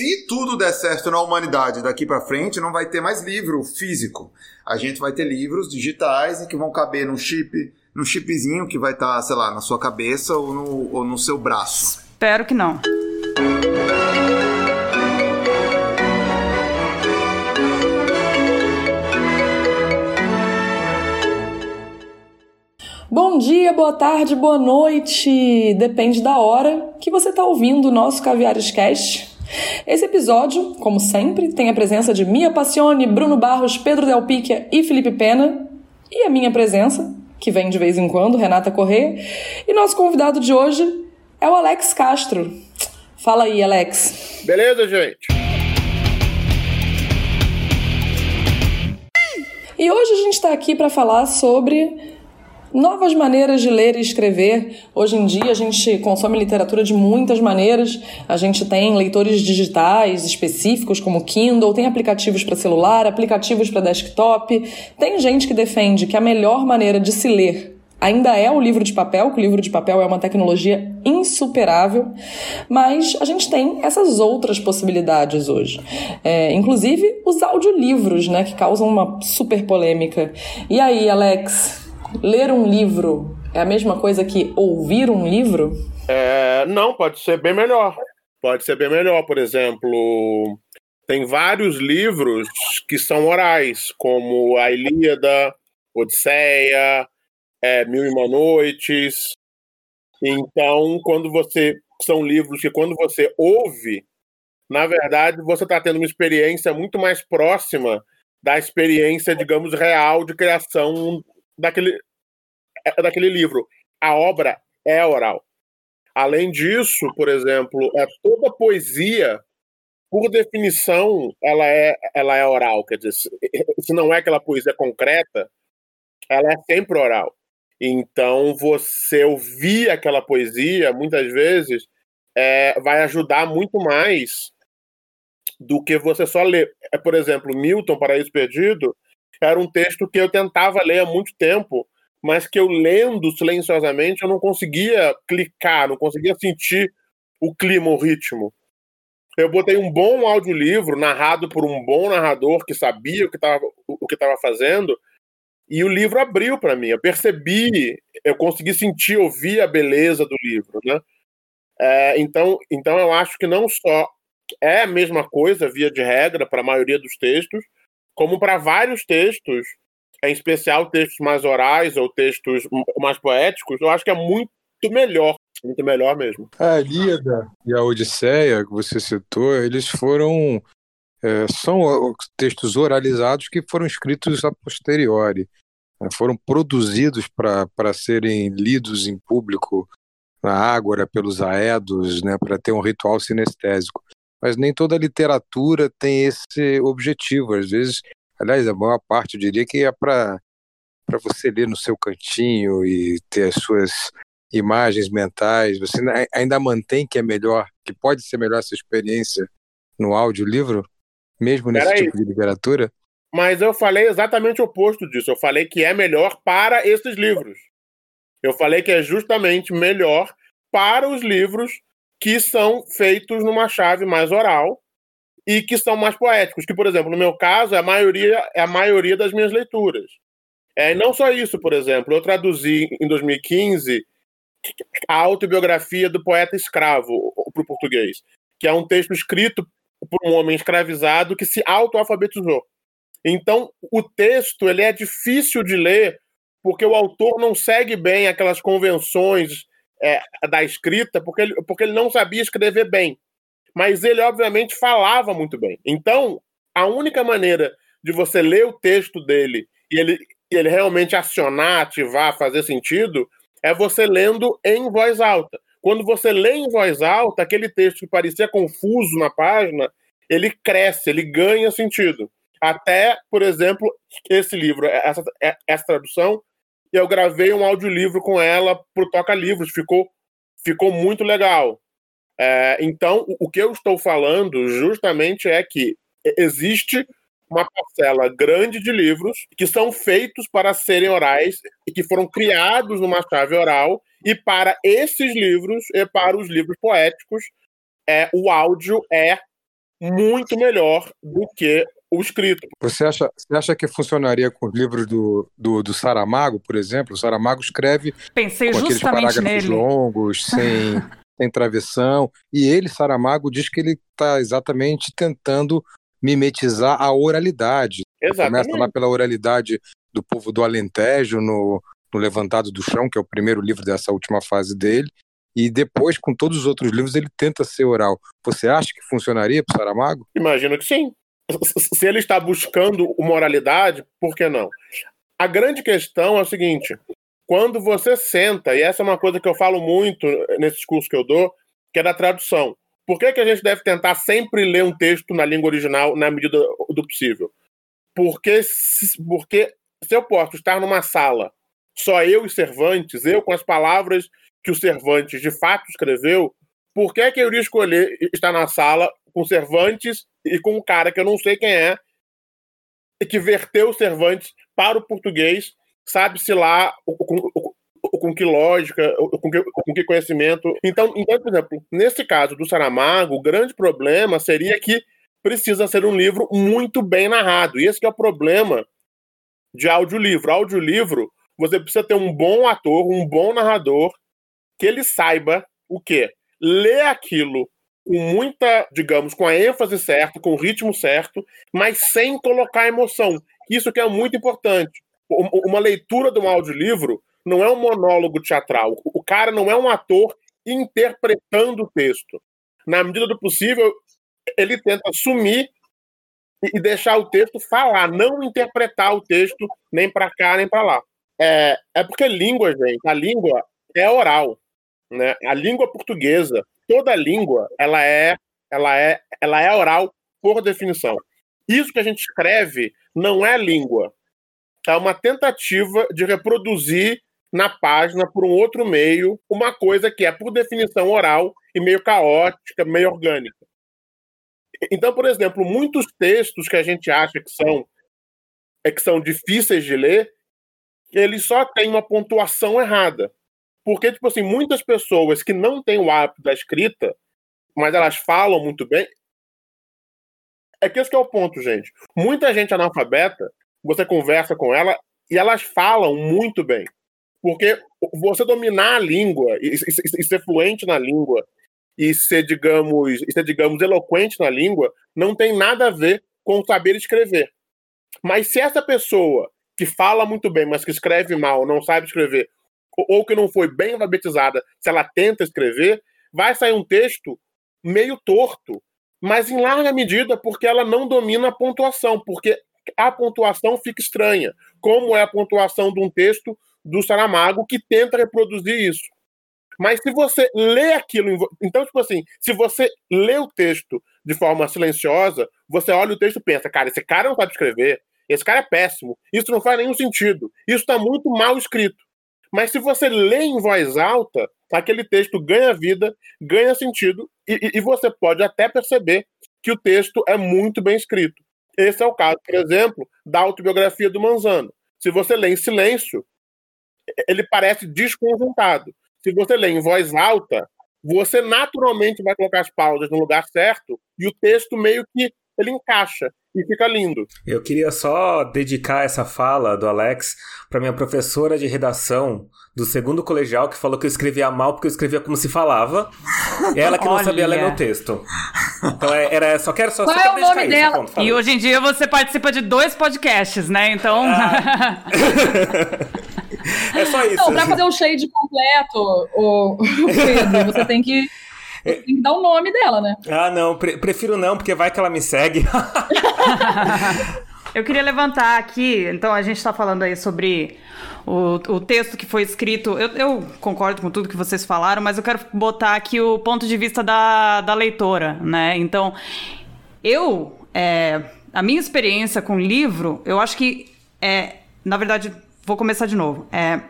Se tudo der certo na humanidade daqui para frente, não vai ter mais livro físico. A gente vai ter livros digitais e que vão caber num chip, num chipzinho que vai estar, tá, sei lá, na sua cabeça ou no, ou no seu braço. Espero que não. Bom dia, boa tarde, boa noite. Depende da hora que você está ouvindo o nosso Caviares Cast. Esse episódio, como sempre, tem a presença de Mia Passione, Bruno Barros, Pedro Del Picchia e Felipe Pena. E a minha presença, que vem de vez em quando, Renata Corrêa. E nosso convidado de hoje é o Alex Castro. Fala aí, Alex. Beleza, gente? E hoje a gente está aqui para falar sobre novas maneiras de ler e escrever. Hoje em dia a gente consome literatura de muitas maneiras. A gente tem leitores digitais específicos como Kindle, tem aplicativos para celular, aplicativos para desktop. Tem gente que defende que a melhor maneira de se ler ainda é o livro de papel, que o livro de papel é uma tecnologia insuperável, mas a gente tem essas outras possibilidades hoje. É, inclusive os audiolivros, né, que causam uma super polêmica. E aí, Alex, ler um livro é a mesma coisa que ouvir um livro? É, não, pode ser bem melhor. Pode ser bem melhor. Por exemplo, tem vários livros que são orais, como a Ilíada, Odisseia, é, Mil e Uma Noites. Então, quando você. São livros que, quando você ouve, na verdade, você está tendo uma experiência muito mais próxima da experiência, digamos, real de criação daquele, é, daquele livro. A obra é oral. Além disso, por exemplo, é toda poesia, por definição, ela é, ela é oral. Quer dizer, se não é aquela poesia concreta, ela é sempre oral. Então, você ouvir aquela poesia, muitas vezes, é, vai ajudar muito mais do que você só ler. É, por exemplo, Milton, Paraíso Perdido, era um texto que eu tentava ler há muito tempo, mas que eu lendo silenciosamente eu não conseguia clicar, não conseguia sentir o clima, o ritmo. Eu botei um bom audiolivro narrado por um bom narrador que sabia o que estava o que fazendo e o livro abriu para mim. Eu percebi, eu consegui sentir, ouvir a beleza do livro, né? É, então, então eu acho que não só é a mesma coisa via de regra para a maioria dos textos, como para vários textos, em especial textos mais orais ou textos mais poéticos, eu acho que é muito melhor, muito melhor mesmo. A Ilíada e a Odisseia, que você citou, eles foram é, são textos oralizados que foram escritos a posteriori, né, foram produzidos para serem lidos em público na Ágora pelos aedos, né, para ter um ritual sinestésico mas nem toda literatura tem esse objetivo. Às vezes, aliás, a maior parte eu diria que é para para você ler no seu cantinho e ter as suas imagens mentais. Você ainda mantém que é melhor, que pode ser melhor essa experiência no audiolivro, mesmo nesse tipo de literatura? Mas eu falei exatamente o oposto disso. Eu falei que é melhor para esses livros. Eu falei que é justamente melhor para os livros que são feitos numa chave mais oral e que são mais poéticos, que, por exemplo, no meu caso, é a maioria, é a maioria das minhas leituras. É, não só isso, por exemplo, eu traduzi em 2015 a autobiografia do poeta escravo para o português, que é um texto escrito por um homem escravizado que se autoalfabetizou. Então, o texto ele é difícil de ler porque o autor não segue bem aquelas convenções é, da escrita porque ele, porque ele não sabia escrever bem. Mas ele, obviamente, falava muito bem. Então, a única maneira de você ler o texto dele e ele, ele realmente acionar, ativar, fazer sentido, é você lendo em voz alta. Quando você lê em voz alta, aquele texto que parecia confuso na página, ele cresce, ele ganha sentido. Até, por exemplo, esse livro, essa, essa tradução, e eu gravei um audiolivro com ela pro Toca Livros. Ficou, ficou muito legal. É, então, o que eu estou falando justamente é que existe uma parcela grande de livros que são feitos para serem orais e que foram criados numa chave oral e para esses livros e para os livros poéticos é, o áudio é muito melhor do que o escrito. Você acha, você acha que funcionaria com os livros do, do, do Saramago, por exemplo? O Saramago escreve Pensei com aqueles justamente parágrafos nele. longos, sem, sem travessão. E ele, Saramago, diz que ele está exatamente tentando mimetizar a oralidade. Exatamente. Começa lá pela oralidade do povo do Alentejo, no, no Levantado do Chão, que é o primeiro livro dessa última fase dele. E depois, com todos os outros livros, ele tenta ser oral. Você acha que funcionaria para o Saramago? Imagino que sim. Se ele está buscando uma oralidade, por que não? A grande questão é o seguinte: quando você senta, e essa é uma coisa que eu falo muito nesses cursos que eu dou, que é da tradução. Por que, que a gente deve tentar sempre ler um texto na língua original na medida do possível? Porque porque se eu posso estar numa sala, só eu e Cervantes, eu com as palavras que o Cervantes de fato escreveu, por que, que eu iria escolher estar na sala com Cervantes e com um cara que eu não sei quem é, e que verteu Cervantes para o português, sabe-se lá com, com que lógica, com que, com que conhecimento. Então, então, por exemplo, nesse caso do Saramago, o grande problema seria que precisa ser um livro muito bem narrado. E esse é o problema de audiolivro. Audiolivro, você precisa ter um bom ator, um bom narrador, que ele saiba o quê? Ler aquilo com muita, digamos, com a ênfase certa, com o ritmo certo, mas sem colocar emoção. Isso que é muito importante. Uma leitura de um audiolivro não é um monólogo teatral. O cara não é um ator interpretando o texto. Na medida do possível, ele tenta sumir e deixar o texto falar, não interpretar o texto nem para cá nem para lá. É, é porque língua, gente, a língua é oral, né? A língua portuguesa, toda língua, ela é, ela é, ela é oral por definição. Isso que a gente escreve não é língua. É uma tentativa de reproduzir na página por um outro meio uma coisa que é por definição oral e meio caótica, meio orgânica. Então, por exemplo, muitos textos que a gente acha que são é que são difíceis de ler, eles só têm uma pontuação errada. Porque, tipo assim, muitas pessoas que não têm o hábito da escrita, mas elas falam muito bem. É que esse que é o ponto, gente. Muita gente analfabeta, você conversa com ela e elas falam muito bem. Porque você dominar a língua e, e, e ser fluente na língua e ser, digamos, e ser, digamos, eloquente na língua não tem nada a ver com saber escrever. Mas se essa pessoa que fala muito bem, mas que escreve mal, não sabe escrever, ou que não foi bem alfabetizada, se ela tenta escrever, vai sair um texto meio torto, mas em larga medida porque ela não domina a pontuação, porque a pontuação fica estranha, como é a pontuação de um texto do Saramago que tenta reproduzir isso. Mas se você lê aquilo, então, tipo assim, se você lê o texto de forma silenciosa, você olha o texto e pensa, cara, esse cara não sabe escrever, esse cara é péssimo, isso não faz nenhum sentido, isso está muito mal escrito. Mas se você lê em voz alta, aquele texto ganha vida, ganha sentido, e, e você pode até perceber que o texto é muito bem escrito. Esse é o caso, por exemplo, da autobiografia do Manzano. Se você lê em silêncio, ele parece desconjuntado. Se você lê em voz alta, você naturalmente vai colocar as pausas no lugar certo e o texto meio que ele encaixa e fica lindo. Eu queria só dedicar essa fala do Alex para minha professora de redação do segundo colegial que falou que eu escrevia mal porque eu escrevia como se falava. E ela que não sabia ler meu texto. Então é, era só quero só Qual só é o nome isso, dela? Ponto, e hoje em dia você participa de dois podcasts, né? Então. Ah. é só isso. Não, pra fazer um shade completo, o, o Pedro, você tem que tem que dar o nome dela, né? Ah, não, pre prefiro não, porque vai que ela me segue. Eu queria levantar aqui, então a gente está falando aí sobre o, o texto que foi escrito. Eu, eu, concordo com tudo que vocês falaram, mas eu quero botar aqui o ponto de vista da, da leitora, né? Então, eu, é, a minha experiência com livro, eu acho que, é, na verdade, vou começar de novo. É,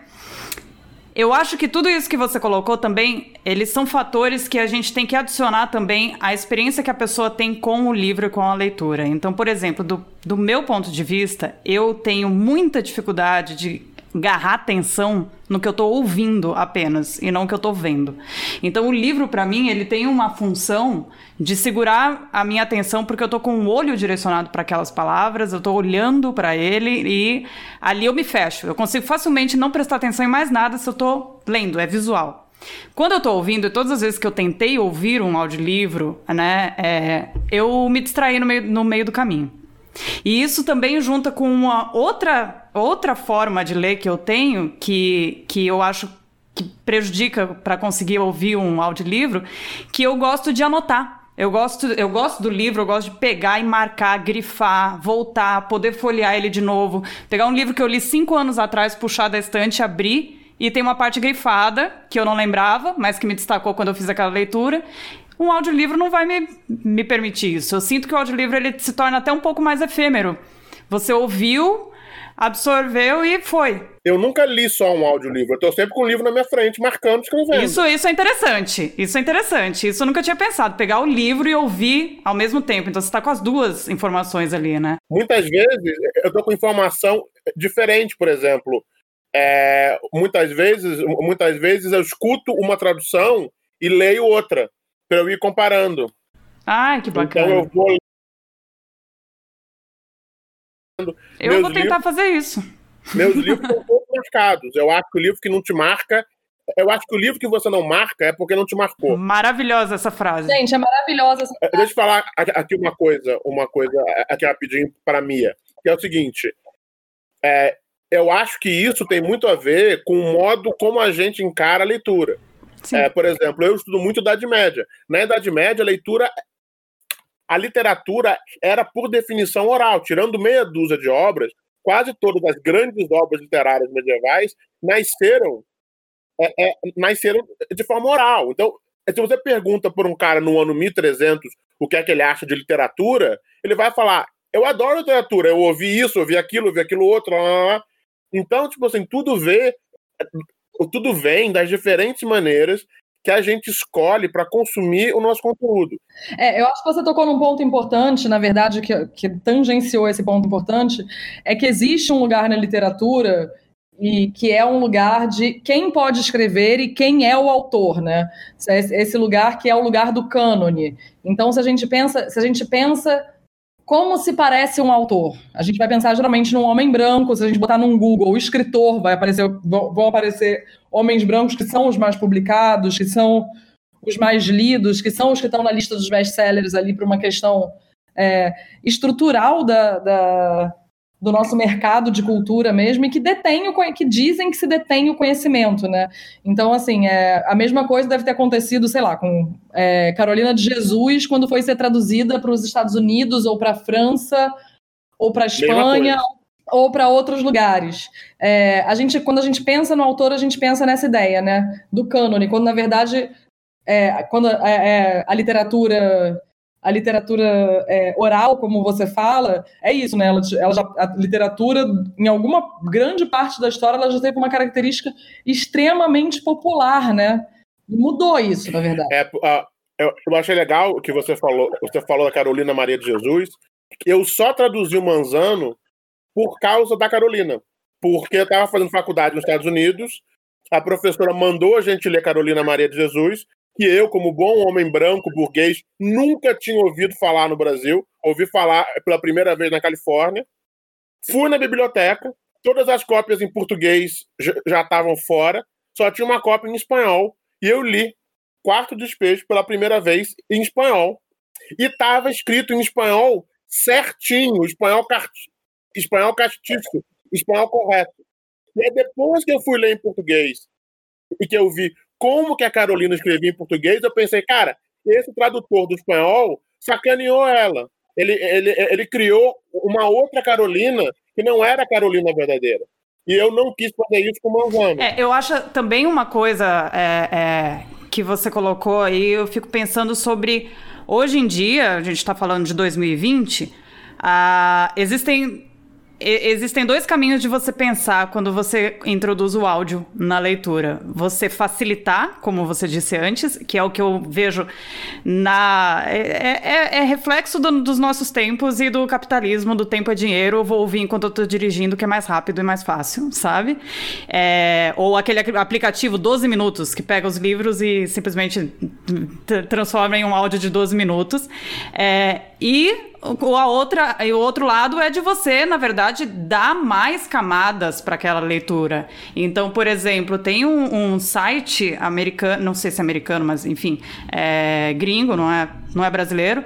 eu acho que tudo isso que você colocou também, eles são fatores que a gente tem que adicionar também à experiência que a pessoa tem com o livro e com a leitura. Então, por exemplo, do, do meu ponto de vista, eu tenho muita dificuldade de agarrar atenção no que eu estou ouvindo apenas e não o que eu estou vendo. Então o livro para mim ele tem uma função de segurar a minha atenção porque eu estou com o olho direcionado para aquelas palavras, eu estou olhando para ele e ali eu me fecho. Eu consigo facilmente não prestar atenção em mais nada se eu estou lendo, é visual. Quando eu estou ouvindo, e todas as vezes que eu tentei ouvir um audiolivro, né, é, eu me distraí no meio, no meio do caminho. E isso também junta com uma outra, outra forma de ler que eu tenho, que, que eu acho que prejudica para conseguir ouvir um audiolivro, que eu gosto de anotar. Eu gosto, eu gosto do livro, eu gosto de pegar e marcar, grifar, voltar, poder folhear ele de novo. Pegar um livro que eu li cinco anos atrás, puxar da estante, abrir e tem uma parte grifada, que eu não lembrava, mas que me destacou quando eu fiz aquela leitura. Um audiolivro não vai me, me permitir isso. Eu sinto que o audiolivro ele se torna até um pouco mais efêmero. Você ouviu, absorveu e foi. Eu nunca li só um audiolivro, eu tô sempre com o livro na minha frente, marcando, escrevendo. Isso, isso é interessante. Isso é interessante. Isso eu nunca tinha pensado. Pegar o livro e ouvir ao mesmo tempo. Então você tá com as duas informações ali, né? Muitas vezes eu tô com informação diferente, por exemplo. É, muitas vezes, muitas vezes eu escuto uma tradução e leio outra para eu ir comparando. Ah, que bacana. Então eu vou eu Meus vou tentar livros, fazer isso. Meus livros são todos marcados. Eu acho que o livro que não te marca eu acho que o livro que você não marca é porque não te marcou. Maravilhosa essa frase. Gente, é maravilhosa essa frase. É, deixa eu falar aqui uma coisa, uma coisa aqui rapidinho para Mia, que é o seguinte: é, eu acho que isso tem muito a ver com o modo como a gente encara a leitura. É, por exemplo, eu estudo muito Idade Média. Na Idade Média, a leitura. A literatura era, por definição, oral. Tirando meia dúzia de obras, quase todas as grandes obras literárias medievais nasceram, é, é, nasceram de forma oral. Então, se você pergunta por um cara no ano 1300 o que é que ele acha de literatura, ele vai falar: Eu adoro literatura, eu ouvi isso, ouvi aquilo, ouvi aquilo outro. Lá, lá, lá. Então, tipo assim, tudo vê, tudo vem das diferentes maneiras que a gente escolhe para consumir o nosso conteúdo. É, eu acho que você tocou num ponto importante, na verdade, que, que tangenciou esse ponto importante, é que existe um lugar na literatura e que é um lugar de quem pode escrever e quem é o autor, né? Esse lugar que é o lugar do cânone. Então, se a gente pensa, se a gente pensa como se parece um autor? A gente vai pensar geralmente num homem branco, se a gente botar num Google, escritor, vai aparecer, vão aparecer homens brancos que são os mais publicados, que são os mais lidos, que são os que estão na lista dos best-sellers ali para uma questão é, estrutural da, da, do nosso mercado de cultura mesmo e que detém o, que dizem que se detém o conhecimento, né? Então, assim, é, a mesma coisa deve ter acontecido, sei lá, com é, Carolina de Jesus quando foi ser traduzida para os Estados Unidos ou para a França ou para a Espanha ou para outros lugares. É, a gente, quando a gente pensa no autor, a gente pensa nessa ideia, né, do cânone, quando na verdade é, quando é, é, a literatura a literatura é, oral, como você fala, é isso, né? Ela, ela já, a literatura, em alguma grande parte da história, ela já teve uma característica extremamente popular, né? mudou isso, na verdade. É, uh, eu, eu achei legal o que você falou. Você falou da Carolina Maria de Jesus. Eu só traduzi o Manzano por causa da Carolina. Porque eu estava fazendo faculdade nos Estados Unidos, a professora mandou a gente ler Carolina Maria de Jesus, que eu, como bom homem branco, burguês, nunca tinha ouvido falar no Brasil. Ouvi falar pela primeira vez na Califórnia. Fui na biblioteca, todas as cópias em português já estavam fora, só tinha uma cópia em espanhol. E eu li Quarto Despejo pela primeira vez em espanhol. E estava escrito em espanhol certinho, espanhol, cart... espanhol castiço, espanhol correto. E aí depois que eu fui ler em português e que eu vi como que a Carolina escrevia em português, eu pensei, cara, esse tradutor do espanhol sacaneou ela. Ele, ele, ele criou uma outra Carolina que não era a Carolina verdadeira. E eu não quis fazer isso com o Manzano. É, eu acho também uma coisa é, é, que você colocou aí, eu fico pensando sobre. Hoje em dia, a gente está falando de 2020, uh, existem existem dois caminhos de você pensar quando você introduz o áudio na leitura. Você facilitar, como você disse antes, que é o que eu vejo na. É, é, é reflexo do, dos nossos tempos e do capitalismo, do tempo é dinheiro. Eu vou ouvir enquanto eu tô dirigindo, que é mais rápido e mais fácil, sabe? É, ou aquele aplicativo 12 minutos, que pega os livros e simplesmente transforma em um áudio de 12 minutos. É, e a outra, o outro lado é de você, na verdade, dar mais camadas para aquela leitura. Então, por exemplo, tem um, um, site americano, não sei se é americano, mas enfim, é gringo, não é, não é brasileiro,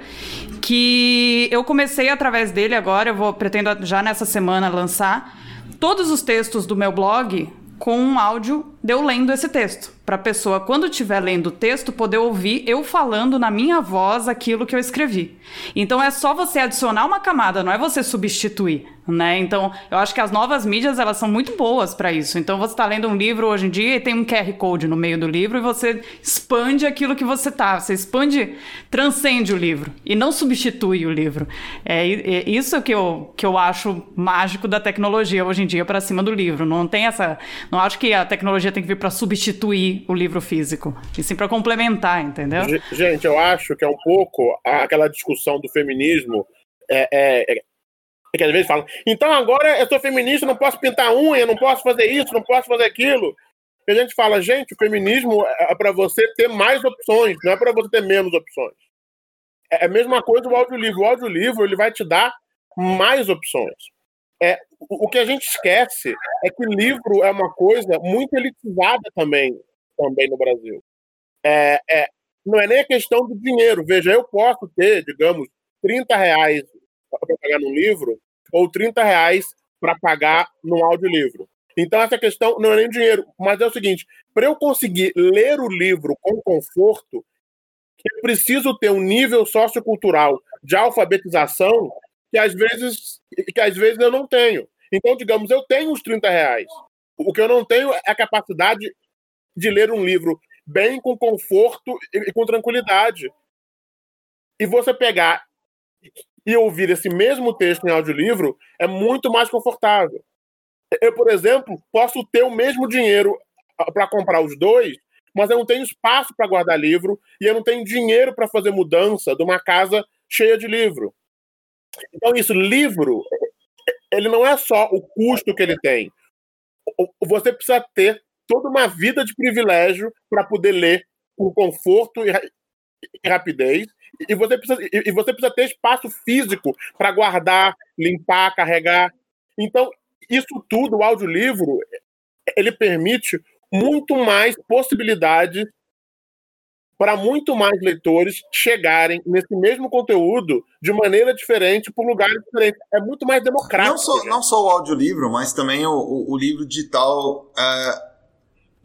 que eu comecei através dele agora, eu vou pretendo já nessa semana lançar todos os textos do meu blog com um áudio de eu lendo esse texto para a pessoa, quando estiver lendo o texto, poder ouvir eu falando na minha voz aquilo que eu escrevi. Então é só você adicionar uma camada, não é você substituir, né? Então eu acho que as novas mídias elas são muito boas para isso. Então você está lendo um livro hoje em dia e tem um QR code no meio do livro e você expande aquilo que você tá, você expande, transcende o livro e não substitui o livro. É, é isso que eu que eu acho mágico da tecnologia hoje em dia para cima do livro. Não tem essa, não acho que a tecnologia tem que vir para substituir o livro físico, e sim para complementar, entendeu? Gente, eu acho que é um pouco aquela discussão do feminismo. É, é, é, que às vezes falam, então agora eu sou feminista, não posso pintar unha, não posso fazer isso, não posso fazer aquilo. E a gente fala, gente, o feminismo é para você ter mais opções, não é para você ter menos opções. É a mesma coisa o audiolivro. O audiolivro ele vai te dar mais opções. É, o que a gente esquece é que livro é uma coisa muito elitizada também também no Brasil. É, é, não é nem a questão do dinheiro. Veja, eu posso ter, digamos, 30 reais para pagar num livro ou 30 reais para pagar num audiolivro. Então, essa questão não é nem dinheiro, mas é o seguinte: para eu conseguir ler o livro com conforto, eu preciso ter um nível sociocultural de alfabetização que às vezes, que às vezes eu não tenho. Então, digamos, eu tenho os 30 reais. O que eu não tenho é a capacidade de ler um livro bem, com conforto e com tranquilidade. E você pegar e ouvir esse mesmo texto em audiolivro é muito mais confortável. Eu, por exemplo, posso ter o mesmo dinheiro para comprar os dois, mas eu não tenho espaço para guardar livro e eu não tenho dinheiro para fazer mudança de uma casa cheia de livro. Então, isso, livro, ele não é só o custo que ele tem. Você precisa ter toda uma vida de privilégio para poder ler com conforto e, e rapidez. E você, precisa, e você precisa ter espaço físico para guardar, limpar, carregar. Então, isso tudo, o audiolivro, ele permite muito mais possibilidades para muito mais leitores chegarem nesse mesmo conteúdo de maneira diferente por lugares diferentes. É muito mais democrático. Não só, não só o audiolivro, mas também o, o, o livro digital. É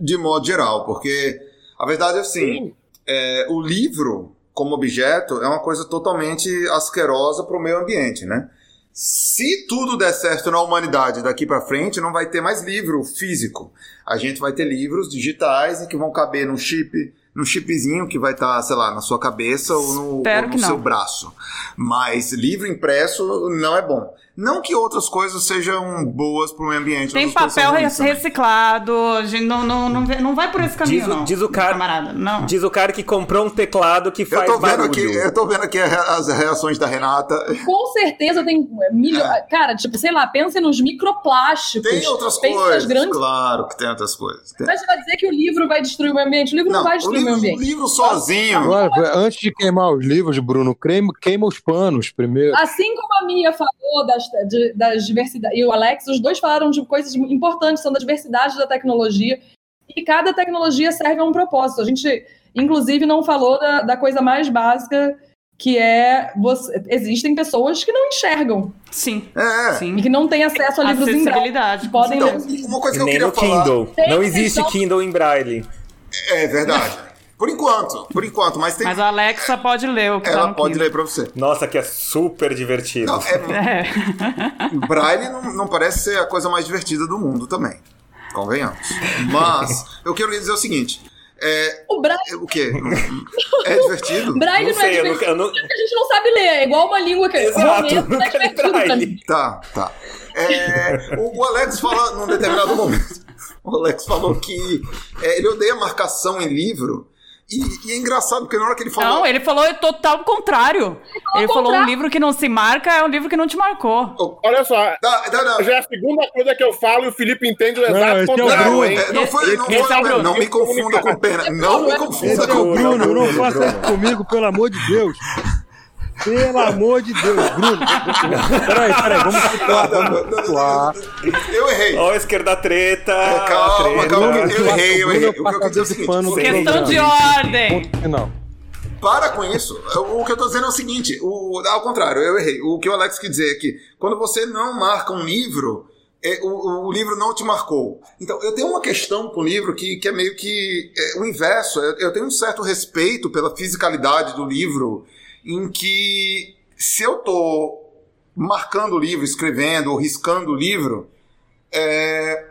de modo geral, porque a verdade é assim, é, o livro como objeto é uma coisa totalmente asquerosa para o meio ambiente, né? Se tudo der certo na humanidade daqui para frente, não vai ter mais livro físico. A gente vai ter livros digitais que vão caber num chip, num chipzinho que vai estar, tá, sei lá, na sua cabeça ou no, ou no seu braço. Mas livro impresso não é bom. Não que outras coisas sejam boas para o meio ambiente. Tem papel reciclado, a gente não, não, não, não vai por esse caminho, diz, não. Diz o, cara, camarada, não. diz o cara que comprou um teclado que faz eu tô vendo barulho. Aqui, eu tô vendo aqui as reações da Renata. Com certeza tem milho... É. Cara, tipo, sei lá, pensa nos microplásticos. Tem outras coisas, grandes... claro que tem outras coisas. Tem. Mas você vai dizer que o livro vai destruir o meio ambiente? O livro não, não vai destruir o, livro, o meio ambiente. O livro sozinho... Agora, antes de queimar os livros, Bruno, queima, queima os panos primeiro. Assim como a Mia falou das, de, das diversidade. E o Alex, os dois falaram de coisas importantes, são da diversidade da tecnologia. E cada tecnologia serve a um propósito. A gente, inclusive, não falou da, da coisa mais básica, que é você, existem pessoas que não enxergam. Sim. É. Sim. E que não têm acesso a livros em braille. Podem então, uma coisa que eu Nem queria falar... Kindle. Não existe Kindle em braille. É verdade. Por enquanto, por enquanto, mas tem. Mas a Alexa pode ler o que Ela tá no pode Kindle. ler pra você. Nossa, que é super divertido. Não, é... É. Braille não, não parece ser a coisa mais divertida do mundo também. Convenhamos. Mas eu quero lhe dizer o seguinte. É, o Braille. O quê? É divertido? Braille Não não, é eu divertido não- eu não- a gente não sabe ler. É igual uma língua que Exato, romeno não é divertido pra Braille. mim. Tá, tá. É, o, o, Alex fala num determinado momento. O Alex falou que é, ele odeia marcação em livro. E, e, é engraçado, porque na hora que ele falou. Não, ele falou total contrário. Ele, ele falou: um livro que não se marca é um livro que não te marcou. Olha só, dá, dá, dá. já é a segunda coisa que eu falo e o Felipe entende o exato contrário. É não, foi, não, foi, é não, não me confunda com o Pena. Não me confunda com o Bruno. Não faça isso comigo, pelo amor de Deus. Pelo amor de Deus, Bruno. Peraí, peraí, vamos situar, vamos situar. Eu errei. Ó, a esquerda treta. É, calma, treta. calma, eu errei, eu errei. O que eu quis dizer é o seguinte. Questão de ordem. Não. Para com isso. O que eu tô dizendo é o seguinte: o, ao contrário, eu errei. O que o Alex quer dizer é que quando você não marca um livro, é, o, o, livro não te marcou. Então, eu tenho uma questão com o livro que, que é meio que é, o inverso. Eu, eu tenho um certo respeito pela fisicalidade do livro em que se eu estou marcando o livro, escrevendo ou riscando o livro, é,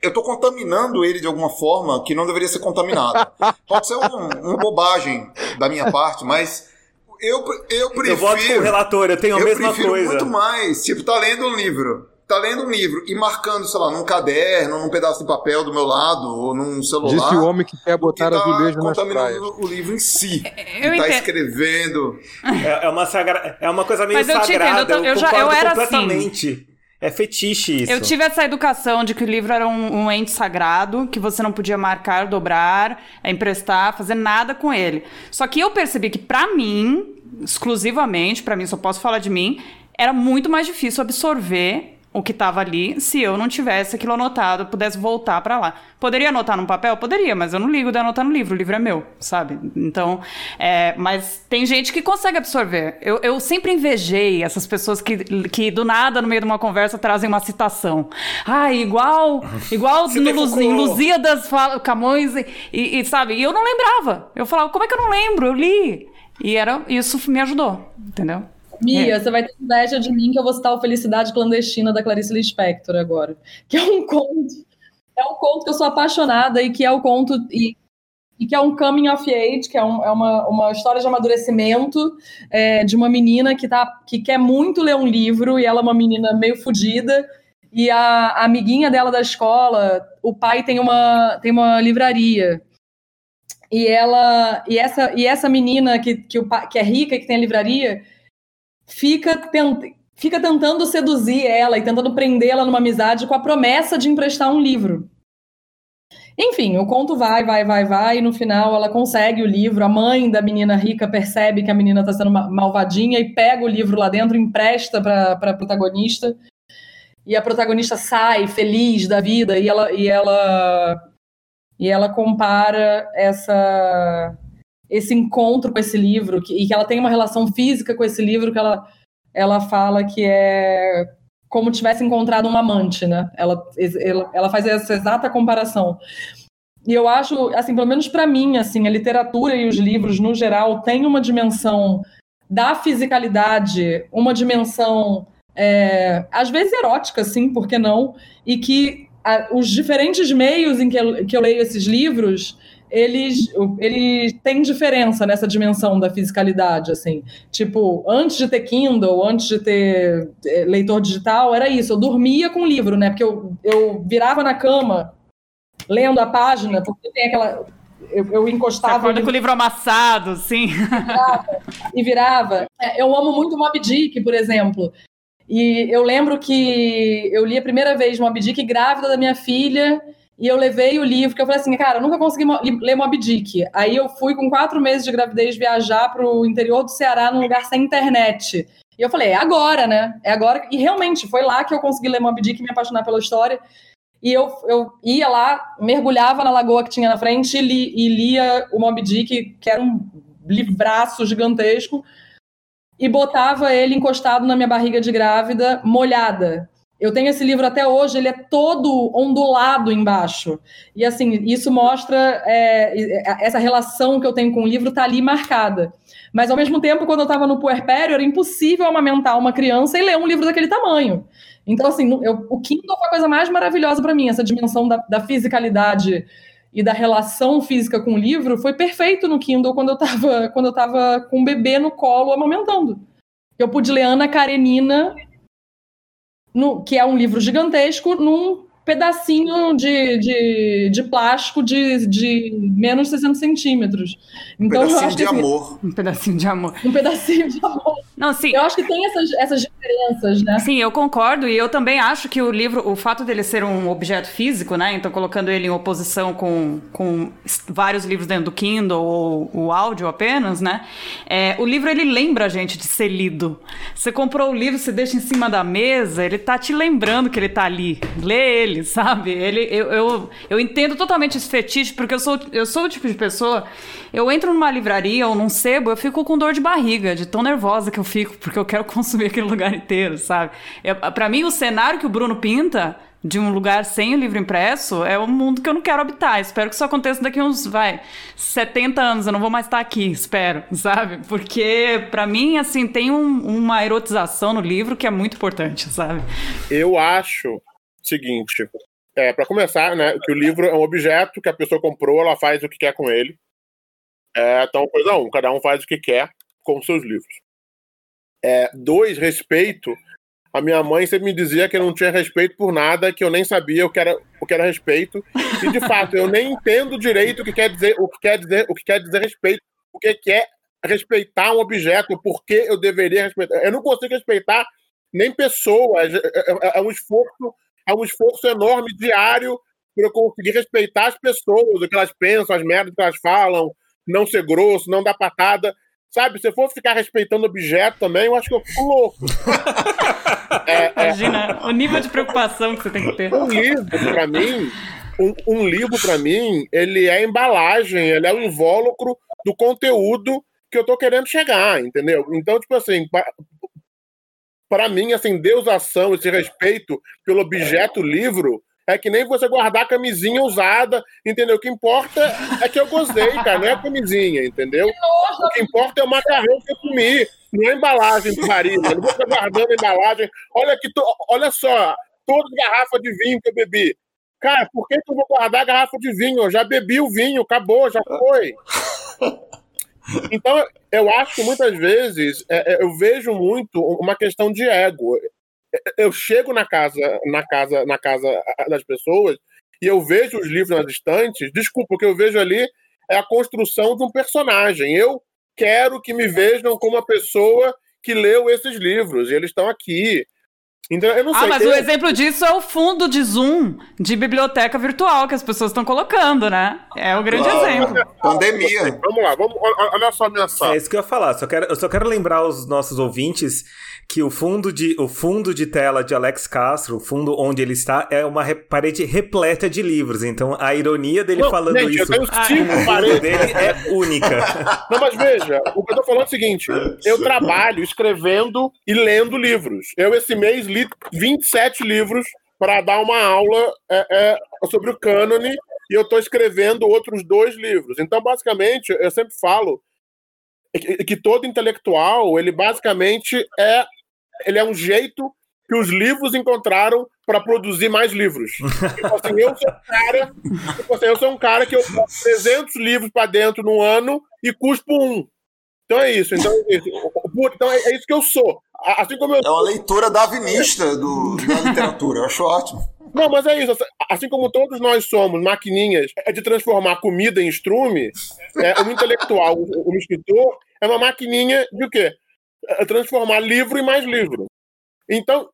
eu estou contaminando ele de alguma forma que não deveria ser contaminado. Pode ser um, uma bobagem da minha parte, mas eu, eu prefiro. Eu voto com o relator, eu tenho a eu mesma prefiro coisa. muito mais. Tipo, tá lendo um livro tá lendo um livro e marcando, sei lá, num caderno, num pedaço de papel do meu lado, ou num celular. Disse o homem que quer botar que tá azulejo nas praias. o livro em si. Eu tá escrevendo. É, é, uma sagra... é uma coisa meio Mas eu sagrada. Eu, eu, já, eu era assim. completamente. Assim. É fetiche isso. Eu tive essa educação de que o livro era um, um, ente sagrado, que você não podia marcar, dobrar, emprestar, fazer nada com ele. Só que eu percebi que, para mim, exclusivamente, para mim, só posso falar de mim, era muito mais difícil absorver o que estava ali se eu não tivesse aquilo anotado, pudesse voltar para lá. Poderia anotar num papel? Poderia, mas eu não ligo de anotar no livro, o livro é meu, sabe? Então, é, mas tem gente que consegue absorver. Eu, eu sempre invejei essas pessoas que, que do nada, no meio de uma conversa, trazem uma citação. Ah, igual, igual no Luz, em Lusíadas Camões, e, e, e, sabe? E eu não lembrava. Eu falava, como é que eu não lembro? Eu li. E era, isso me ajudou, entendeu? Mia, é. você vai ter inveja de mim que eu vou citar o Felicidade Clandestina da Clarice Lispector agora. Que é um conto. É um conto que eu sou apaixonada e que é o conto. E, e que é um coming of age, que é, um, é uma, uma história de amadurecimento é, de uma menina que, tá, que quer muito ler um livro e ela é uma menina meio fodida. E a, a amiguinha dela da escola, o pai tem uma, tem uma livraria. E ela e essa e essa menina que, que, o, que é rica que tem a livraria, fica, tent, fica tentando seduzir ela e tentando prendê-la numa amizade com a promessa de emprestar um livro. Enfim, o conto vai, vai, vai, vai, e no final ela consegue o livro. A mãe da menina rica percebe que a menina está sendo malvadinha e pega o livro lá dentro, empresta para a protagonista. E a protagonista sai feliz da vida e ela, e ela, e ela compara essa esse encontro com esse livro que, e que ela tem uma relação física com esse livro que ela, ela fala que é como tivesse encontrado um amante, né? Ela, ela faz essa exata comparação. E eu acho, assim, pelo menos para mim, assim, a literatura e os livros no geral têm uma dimensão da fisicalidade, uma dimensão é, às vezes erótica, sim, por que não? E que a, os diferentes meios em que eu, que eu leio esses livros eles, eles têm diferença nessa dimensão da fisicalidade, assim. Tipo, antes de ter Kindle, antes de ter é, leitor digital, era isso. Eu dormia com o livro, né? Porque eu, eu virava na cama lendo a página, porque tem aquela... Eu, eu encostava... Você acorda com o livro amassado, sim. E virava. E virava. É, eu amo muito Moby Dick, por exemplo. E eu lembro que eu li a primeira vez Moby Dick grávida da minha filha e eu levei o livro, que eu falei assim, cara, eu nunca consegui ler Moby Dick. Aí eu fui com quatro meses de gravidez viajar para o interior do Ceará, num lugar sem internet. E eu falei, é agora, né? É agora. E realmente, foi lá que eu consegui ler Moby Dick e me apaixonar pela história. E eu, eu ia lá, mergulhava na lagoa que tinha na frente e, li, e lia o Moby Dick, que era um livraço gigantesco, e botava ele encostado na minha barriga de grávida, molhada. Eu tenho esse livro até hoje, ele é todo ondulado embaixo. E assim, isso mostra é, essa relação que eu tenho com o livro está ali marcada. Mas ao mesmo tempo, quando eu estava no puerpério, era impossível amamentar uma criança e ler um livro daquele tamanho. Então, assim, eu, o Kindle foi a coisa mais maravilhosa para mim, essa dimensão da, da, fisicalidade e da relação física com o livro foi perfeito no Kindle quando eu estava quando eu tava com um bebê no colo amamentando. Eu pude ler Ana Karenina no, que é um livro gigantesco, num pedacinho de, de, de plástico de, de menos 60 centímetros. Então, um pedacinho de que, assim, amor. Um pedacinho de amor. Um pedacinho de amor. Não, sim. Eu acho que tem essas, essas diferenças, né? Sim, eu concordo. E eu também acho que o livro, o fato dele ser um objeto físico, né? Então, colocando ele em oposição com, com vários livros dentro do Kindle ou o áudio apenas, né? É, o livro, ele lembra a gente de ser lido. Você comprou o livro, você deixa em cima da mesa, ele tá te lembrando que ele tá ali. Lê ele dele, sabe? Ele, eu, eu, eu entendo totalmente esse fetiche, porque eu sou, eu sou o tipo de pessoa. Eu entro numa livraria ou num sebo, eu fico com dor de barriga, de tão nervosa que eu fico, porque eu quero consumir aquele lugar inteiro, sabe? para mim, o cenário que o Bruno pinta de um lugar sem o livro impresso é um mundo que eu não quero habitar. Espero que isso aconteça daqui uns, vai, 70 anos. Eu não vou mais estar aqui, espero, sabe? Porque, para mim, assim, tem um, uma erotização no livro que é muito importante, sabe? Eu acho seguinte. É, para começar, né, que o livro é um objeto que a pessoa comprou, ela faz o que quer com ele. É, então, coisa um, cada um faz o que quer com seus livros. É, dois, respeito. A minha mãe sempre me dizia que eu não tinha respeito por nada, que eu nem sabia o que era, o que era respeito. E de fato, eu nem entendo direito o que quer dizer, o que quer dizer, o que quer dizer respeito, o que é respeitar um objeto, por que eu deveria respeitar. Eu não consigo respeitar nem pessoas. É, é, é um esforço é um esforço enorme diário para eu conseguir respeitar as pessoas, o que elas pensam, as merdas que elas falam, não ser grosso, não dar patada. Sabe, se eu for ficar respeitando objeto também, eu acho que eu fico louco. é, é. Imagina é... o nível de preocupação que você tem que ter. Um livro, para mim, um, um livro, para mim, ele é a embalagem, ele é o invólucro do conteúdo que eu tô querendo chegar, entendeu? Então, tipo assim, para mim, essa endeusação, esse respeito pelo objeto livro, é que nem você guardar camisinha usada, entendeu? O que importa é que eu gozei, cara, não é a camisinha, entendeu? O que importa é o macarrão que eu comi, não é a embalagem do marido. não vou ficar guardando a embalagem. Olha aqui, olha só, toda garrafa de vinho que eu bebi. Cara, por que, que eu vou guardar a garrafa de vinho? Eu já bebi o vinho, acabou, já foi. Então, eu acho que muitas vezes é, é, eu vejo muito uma questão de ego. Eu chego na casa, na casa, na casa das pessoas e eu vejo os livros nas estantes. Desculpa, o que eu vejo ali é a construção de um personagem. Eu quero que me vejam como uma pessoa que leu esses livros. E eles estão aqui. Então, eu não ah, sei. mas eu... o exemplo disso é o fundo de Zoom de biblioteca virtual que as pessoas estão colocando, né? É o grande ah, exemplo. Pandemia. Vamos lá, vamos, olha só a minha sala. É isso que eu ia falar. Só quero, eu só quero lembrar os nossos ouvintes que o fundo de, o fundo de tela de Alex Castro, o fundo onde ele está, é uma re, parede repleta de livros. Então a ironia dele não, falando gente, isso eu tenho cinco paredes. dele é única. Não, mas veja, o que eu tô falando é o seguinte: eu trabalho escrevendo e lendo livros. Eu esse mês li 27 livros para dar uma aula é, é, sobre o cânone e eu estou escrevendo outros dois livros. Então, basicamente, eu sempre falo que, que todo intelectual, ele basicamente é ele é um jeito que os livros encontraram para produzir mais livros. tipo assim, eu sou um cara, tipo assim, eu sou um cara que eu faço 300 livros para dentro no ano e cuspo um. Então é isso. Então é isso, então é, é isso que eu sou. Assim como eu... É uma leitura darwinista do, da literatura. Eu acho ótimo. Não, mas é isso. Assim como todos nós somos maquininhas é de transformar comida em estrume, é, um intelectual, um escritor, é uma maquininha de o quê? É transformar livro em mais livro. Então,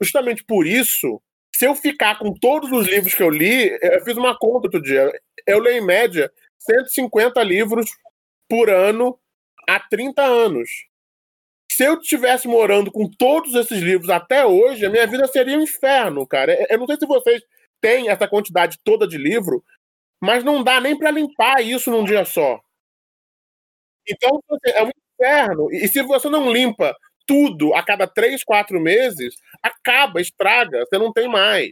justamente por isso, se eu ficar com todos os livros que eu li, eu fiz uma conta outro dia. Eu leio em média 150 livros por ano há 30 anos. Se eu estivesse morando com todos esses livros até hoje, a minha vida seria um inferno, cara. Eu não sei se vocês têm essa quantidade toda de livro, mas não dá nem para limpar isso num dia só. Então, assim, é um inferno. E se você não limpa tudo a cada três, quatro meses, acaba, estraga, você não tem mais.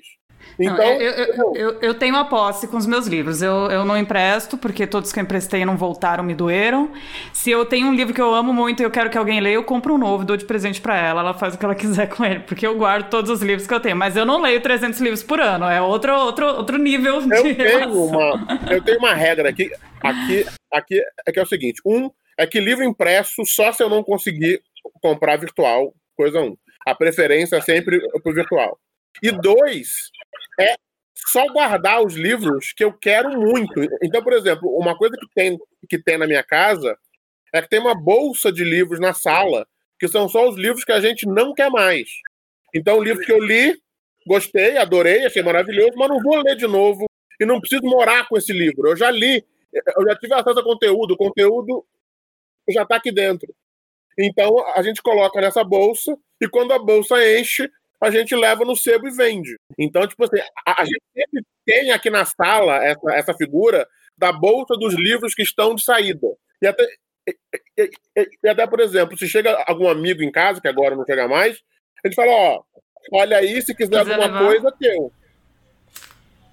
Então, não, eu, eu, eu, eu, tenho a posse com os meus livros. Eu, eu não empresto, porque todos que eu emprestei não voltaram, me doeram. Se eu tenho um livro que eu amo muito e eu quero que alguém leia, eu compro um novo, dou de presente para ela. Ela faz o que ela quiser com ele, porque eu guardo todos os livros que eu tenho. Mas eu não leio 300 livros por ano. É outro, outro, outro nível de eu tenho uma Eu tenho uma regra aqui, aqui, aqui é que é o seguinte: um, é que livro impresso, só se eu não conseguir comprar virtual, coisa um. A preferência é sempre pro virtual. E dois, é só guardar os livros que eu quero muito. Então, por exemplo, uma coisa que tem, que tem na minha casa é que tem uma bolsa de livros na sala, que são só os livros que a gente não quer mais. Então, o livro que eu li, gostei, adorei, achei maravilhoso, mas não vou ler de novo e não preciso morar com esse livro. Eu já li, eu já tive acesso a conteúdo, o conteúdo já está aqui dentro. Então, a gente coloca nessa bolsa e quando a bolsa enche, a gente leva no sebo e vende. Então, tipo assim, a, a gente sempre tem aqui na sala essa, essa figura da bolsa dos livros que estão de saída. E até, e, e, e até, por exemplo, se chega algum amigo em casa, que agora não chega mais, a gente fala, ó, olha aí, se quiser, quiser alguma levar. coisa, teu.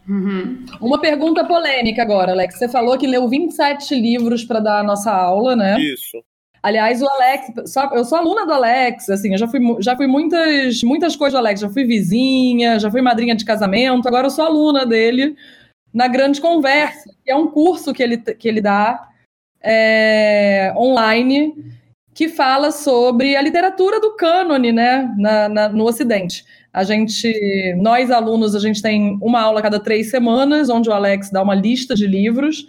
Uhum. Uma pergunta polêmica agora, Alex. Você falou que leu 27 livros para dar a nossa aula, né? Isso. Aliás, o Alex, eu sou aluna do Alex, assim, eu já fui, já fui muitas, muitas coisas do Alex, já fui vizinha, já fui madrinha de casamento, agora eu sou aluna dele na Grande Conversa, que é um curso que ele, que ele dá é, online que fala sobre a literatura do cânone, né, na, na, no Ocidente. A gente, nós alunos, a gente tem uma aula cada três semanas, onde o Alex dá uma lista de livros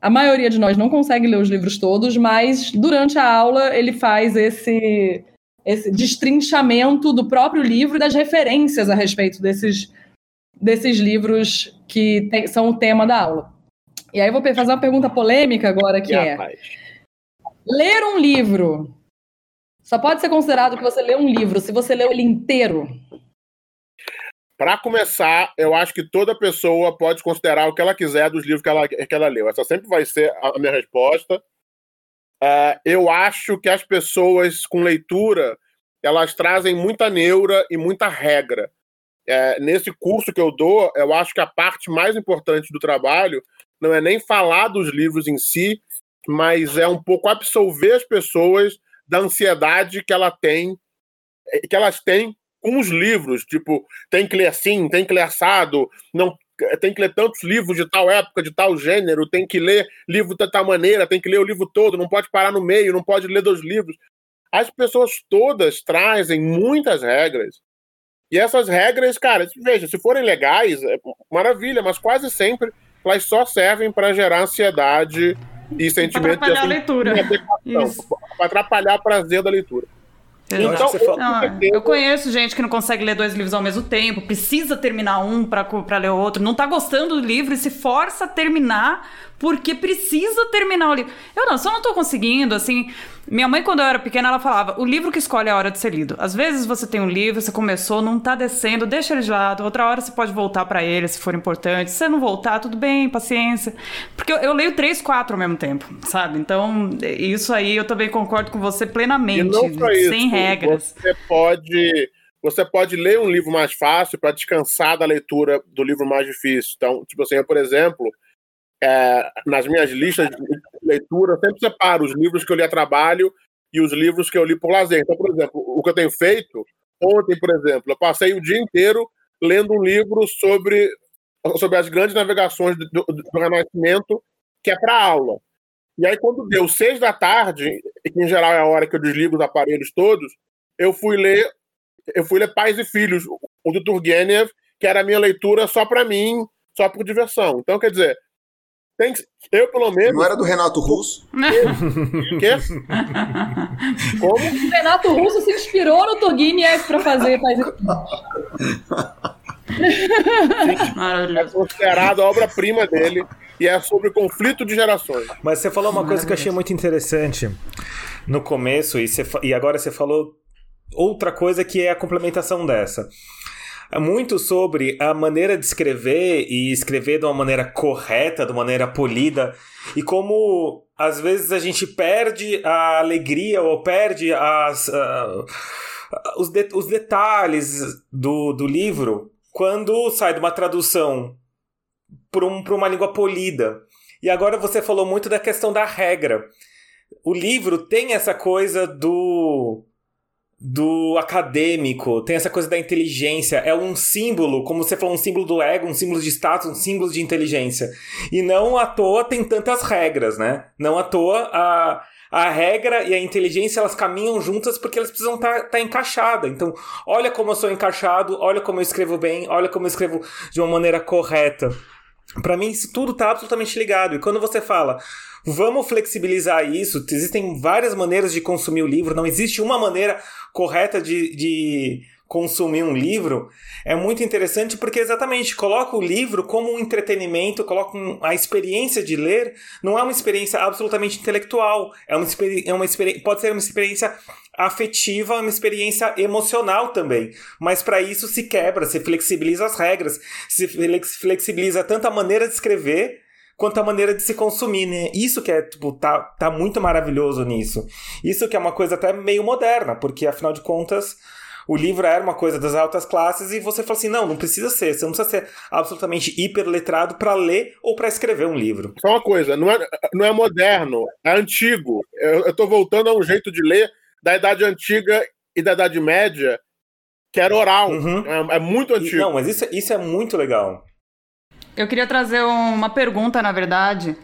a maioria de nós não consegue ler os livros todos, mas durante a aula ele faz esse, esse destrinchamento do próprio livro e das referências a respeito desses, desses livros que tem, são o tema da aula. E aí eu vou fazer uma pergunta polêmica agora, que é... Ler um livro só pode ser considerado que você lê um livro se você leu ele inteiro? Para começar, eu acho que toda pessoa pode considerar o que ela quiser dos livros que ela, que ela leu. Essa sempre vai ser a minha resposta. Uh, eu acho que as pessoas com leitura elas trazem muita neura e muita regra. É, nesse curso que eu dou, eu acho que a parte mais importante do trabalho não é nem falar dos livros em si, mas é um pouco absolver as pessoas da ansiedade que ela tem, que elas têm com os livros, tipo, tem que ler assim, tem que ler assado, não tem que ler tantos livros de tal época, de tal gênero, tem que ler livro de tal maneira, tem que ler o livro todo, não pode parar no meio, não pode ler dois livros. As pessoas todas trazem muitas regras. E essas regras, cara, veja, se forem legais, é maravilha, mas quase sempre elas só servem para gerar ansiedade e sentimento de, assim, a leitura. para atrapalhar o prazer da leitura. Eu, então, eu, não, eu, conheço gente que não consegue ler dois livros ao mesmo tempo, precisa terminar um para ler o outro, não tá gostando do livro e se força a terminar porque precisa terminar o livro. Eu não, só não tô conseguindo, assim. Minha mãe, quando eu era pequena, ela falava: o livro que escolhe é a hora de ser lido. Às vezes você tem um livro, você começou, não tá descendo, deixa ele de lado. Outra hora você pode voltar para ele se for importante. Se você não voltar, tudo bem, paciência. Porque eu, eu, leio três, quatro ao mesmo tempo, sabe? Então, isso aí eu também concordo com você plenamente. sem isso, regras. Você pode. Você pode ler um livro mais fácil para descansar da leitura do livro mais difícil. Então, tipo assim, eu, por exemplo, é, nas minhas listas de leitura, eu sempre separo os livros que eu li a trabalho e os livros que eu li por lazer. Então, por exemplo, o que eu tenho feito, ontem, por exemplo, eu passei o dia inteiro lendo um livro sobre, sobre as grandes navegações do, do, do Renascimento, que é para aula. E aí, quando deu seis da tarde, que em geral é a hora que eu desligo os aparelhos todos, eu fui ler, eu fui ler Pais e Filhos, o do Turgenev, que era a minha leitura só para mim, só por diversão. Então, quer dizer, tem que, eu, pelo menos. Não era do Renato Russo? Quê? Como? O Renato Russo se inspirou no Turguinha para fazer. é considerado a obra-prima dele e é sobre conflito de gerações. Mas você falou uma coisa que eu achei muito interessante no começo e, você, e agora você falou outra coisa que é a complementação dessa. Muito sobre a maneira de escrever e escrever de uma maneira correta, de uma maneira polida, e como às vezes a gente perde a alegria ou perde as, uh, os, de, os detalhes do, do livro quando sai de uma tradução para um, uma língua polida. E agora você falou muito da questão da regra. O livro tem essa coisa do do acadêmico, tem essa coisa da inteligência, é um símbolo, como você falou, um símbolo do ego, um símbolo de status, um símbolo de inteligência. E não à toa tem tantas regras, né? Não à toa a, a regra e a inteligência elas caminham juntas porque elas precisam estar tá, tá encaixadas. Então, olha como eu sou encaixado, olha como eu escrevo bem, olha como eu escrevo de uma maneira correta. Para mim, isso tudo está absolutamente ligado. E quando você fala, vamos flexibilizar isso, existem várias maneiras de consumir o livro, não existe uma maneira correta de, de consumir um livro, é muito interessante porque exatamente coloca o livro como um entretenimento, coloca a experiência de ler, não é uma experiência absolutamente intelectual, é uma, é uma pode ser uma experiência afetiva, uma experiência emocional também. Mas para isso se quebra, se flexibiliza as regras, se flexibiliza tanto a maneira de escrever quanto a maneira de se consumir, né? Isso que é, tipo, tá, tá muito maravilhoso nisso. Isso que é uma coisa até meio moderna, porque afinal de contas, o livro era uma coisa das altas classes e você fala assim: não, não precisa ser, você não precisa ser absolutamente hiperletrado para ler ou para escrever um livro. Só uma coisa, não é, não é moderno, é antigo. Eu, eu tô voltando a um jeito de ler da Idade Antiga e da Idade Média, que era oral. Uhum. É, é, muito antigo. Não, mas isso, isso é muito legal. Eu queria trazer uma pergunta, na verdade.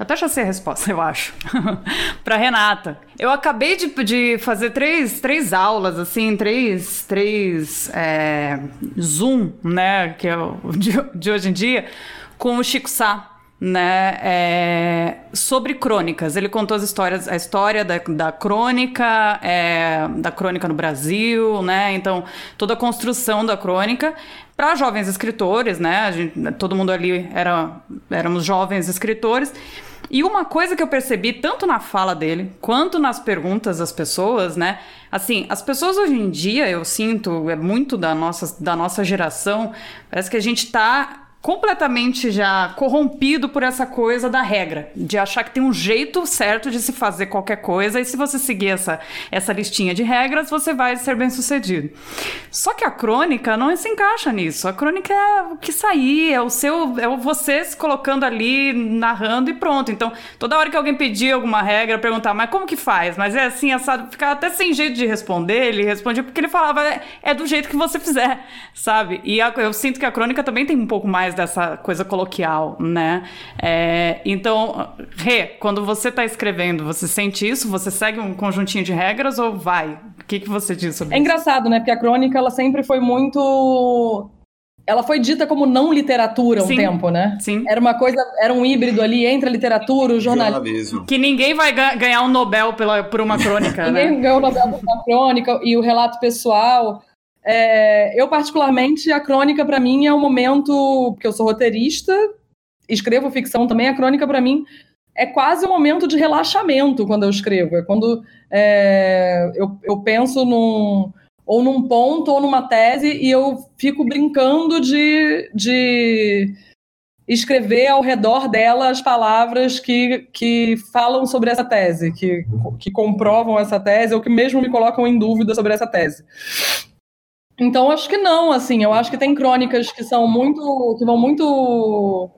Até já sei a resposta, eu acho. para Renata. Eu acabei de, de fazer três, três aulas, assim, três, três é, Zoom, né, que é o de, de hoje em dia, com o Chico Sá né, é, sobre crônicas. Ele contou as histórias, a história da, da crônica, é, da crônica no Brasil, né? Então, toda a construção da crônica para jovens escritores, né? Gente, todo mundo ali era, éramos jovens escritores. E uma coisa que eu percebi tanto na fala dele quanto nas perguntas das pessoas, né? Assim, as pessoas hoje em dia, eu sinto, é muito da nossa, da nossa geração, parece que a gente tá completamente já corrompido por essa coisa da regra, de achar que tem um jeito certo de se fazer qualquer coisa e se você seguir essa, essa listinha de regras, você vai ser bem sucedido. Só que a crônica não se encaixa nisso. A crônica é o que sair, é o seu, é o você se colocando ali, narrando e pronto. Então, toda hora que alguém pedir alguma regra, perguntar, mas como que faz? Mas é assim, assado, ficar até sem jeito de responder, ele respondia porque ele falava, é, é do jeito que você fizer, sabe? E a, eu sinto que a crônica também tem um pouco mais mais dessa coisa coloquial, né? É, então, Rê, quando você está escrevendo, você sente isso? Você segue um conjuntinho de regras ou vai? O que, que você diz sobre é isso? É engraçado, né? Porque a crônica, ela sempre foi muito ela foi dita como não literatura um sim, tempo, né? Sim. Era uma coisa, era um híbrido ali entre a literatura, o jornalismo. Que ninguém vai ganhar um Nobel pela, por uma crônica, né? ninguém ganhou o Nobel por uma crônica e o relato pessoal. É, eu, particularmente, a crônica, para mim, é um momento. Porque eu sou roteirista, escrevo ficção também. A crônica, para mim, é quase um momento de relaxamento quando eu escrevo. É quando é, eu, eu penso num. Ou num ponto, ou numa tese, e eu fico brincando de, de escrever ao redor dela as palavras que, que falam sobre essa tese, que, que comprovam essa tese, ou que mesmo me colocam em dúvida sobre essa tese. Então, acho que não, assim, eu acho que tem crônicas que são muito. que vão muito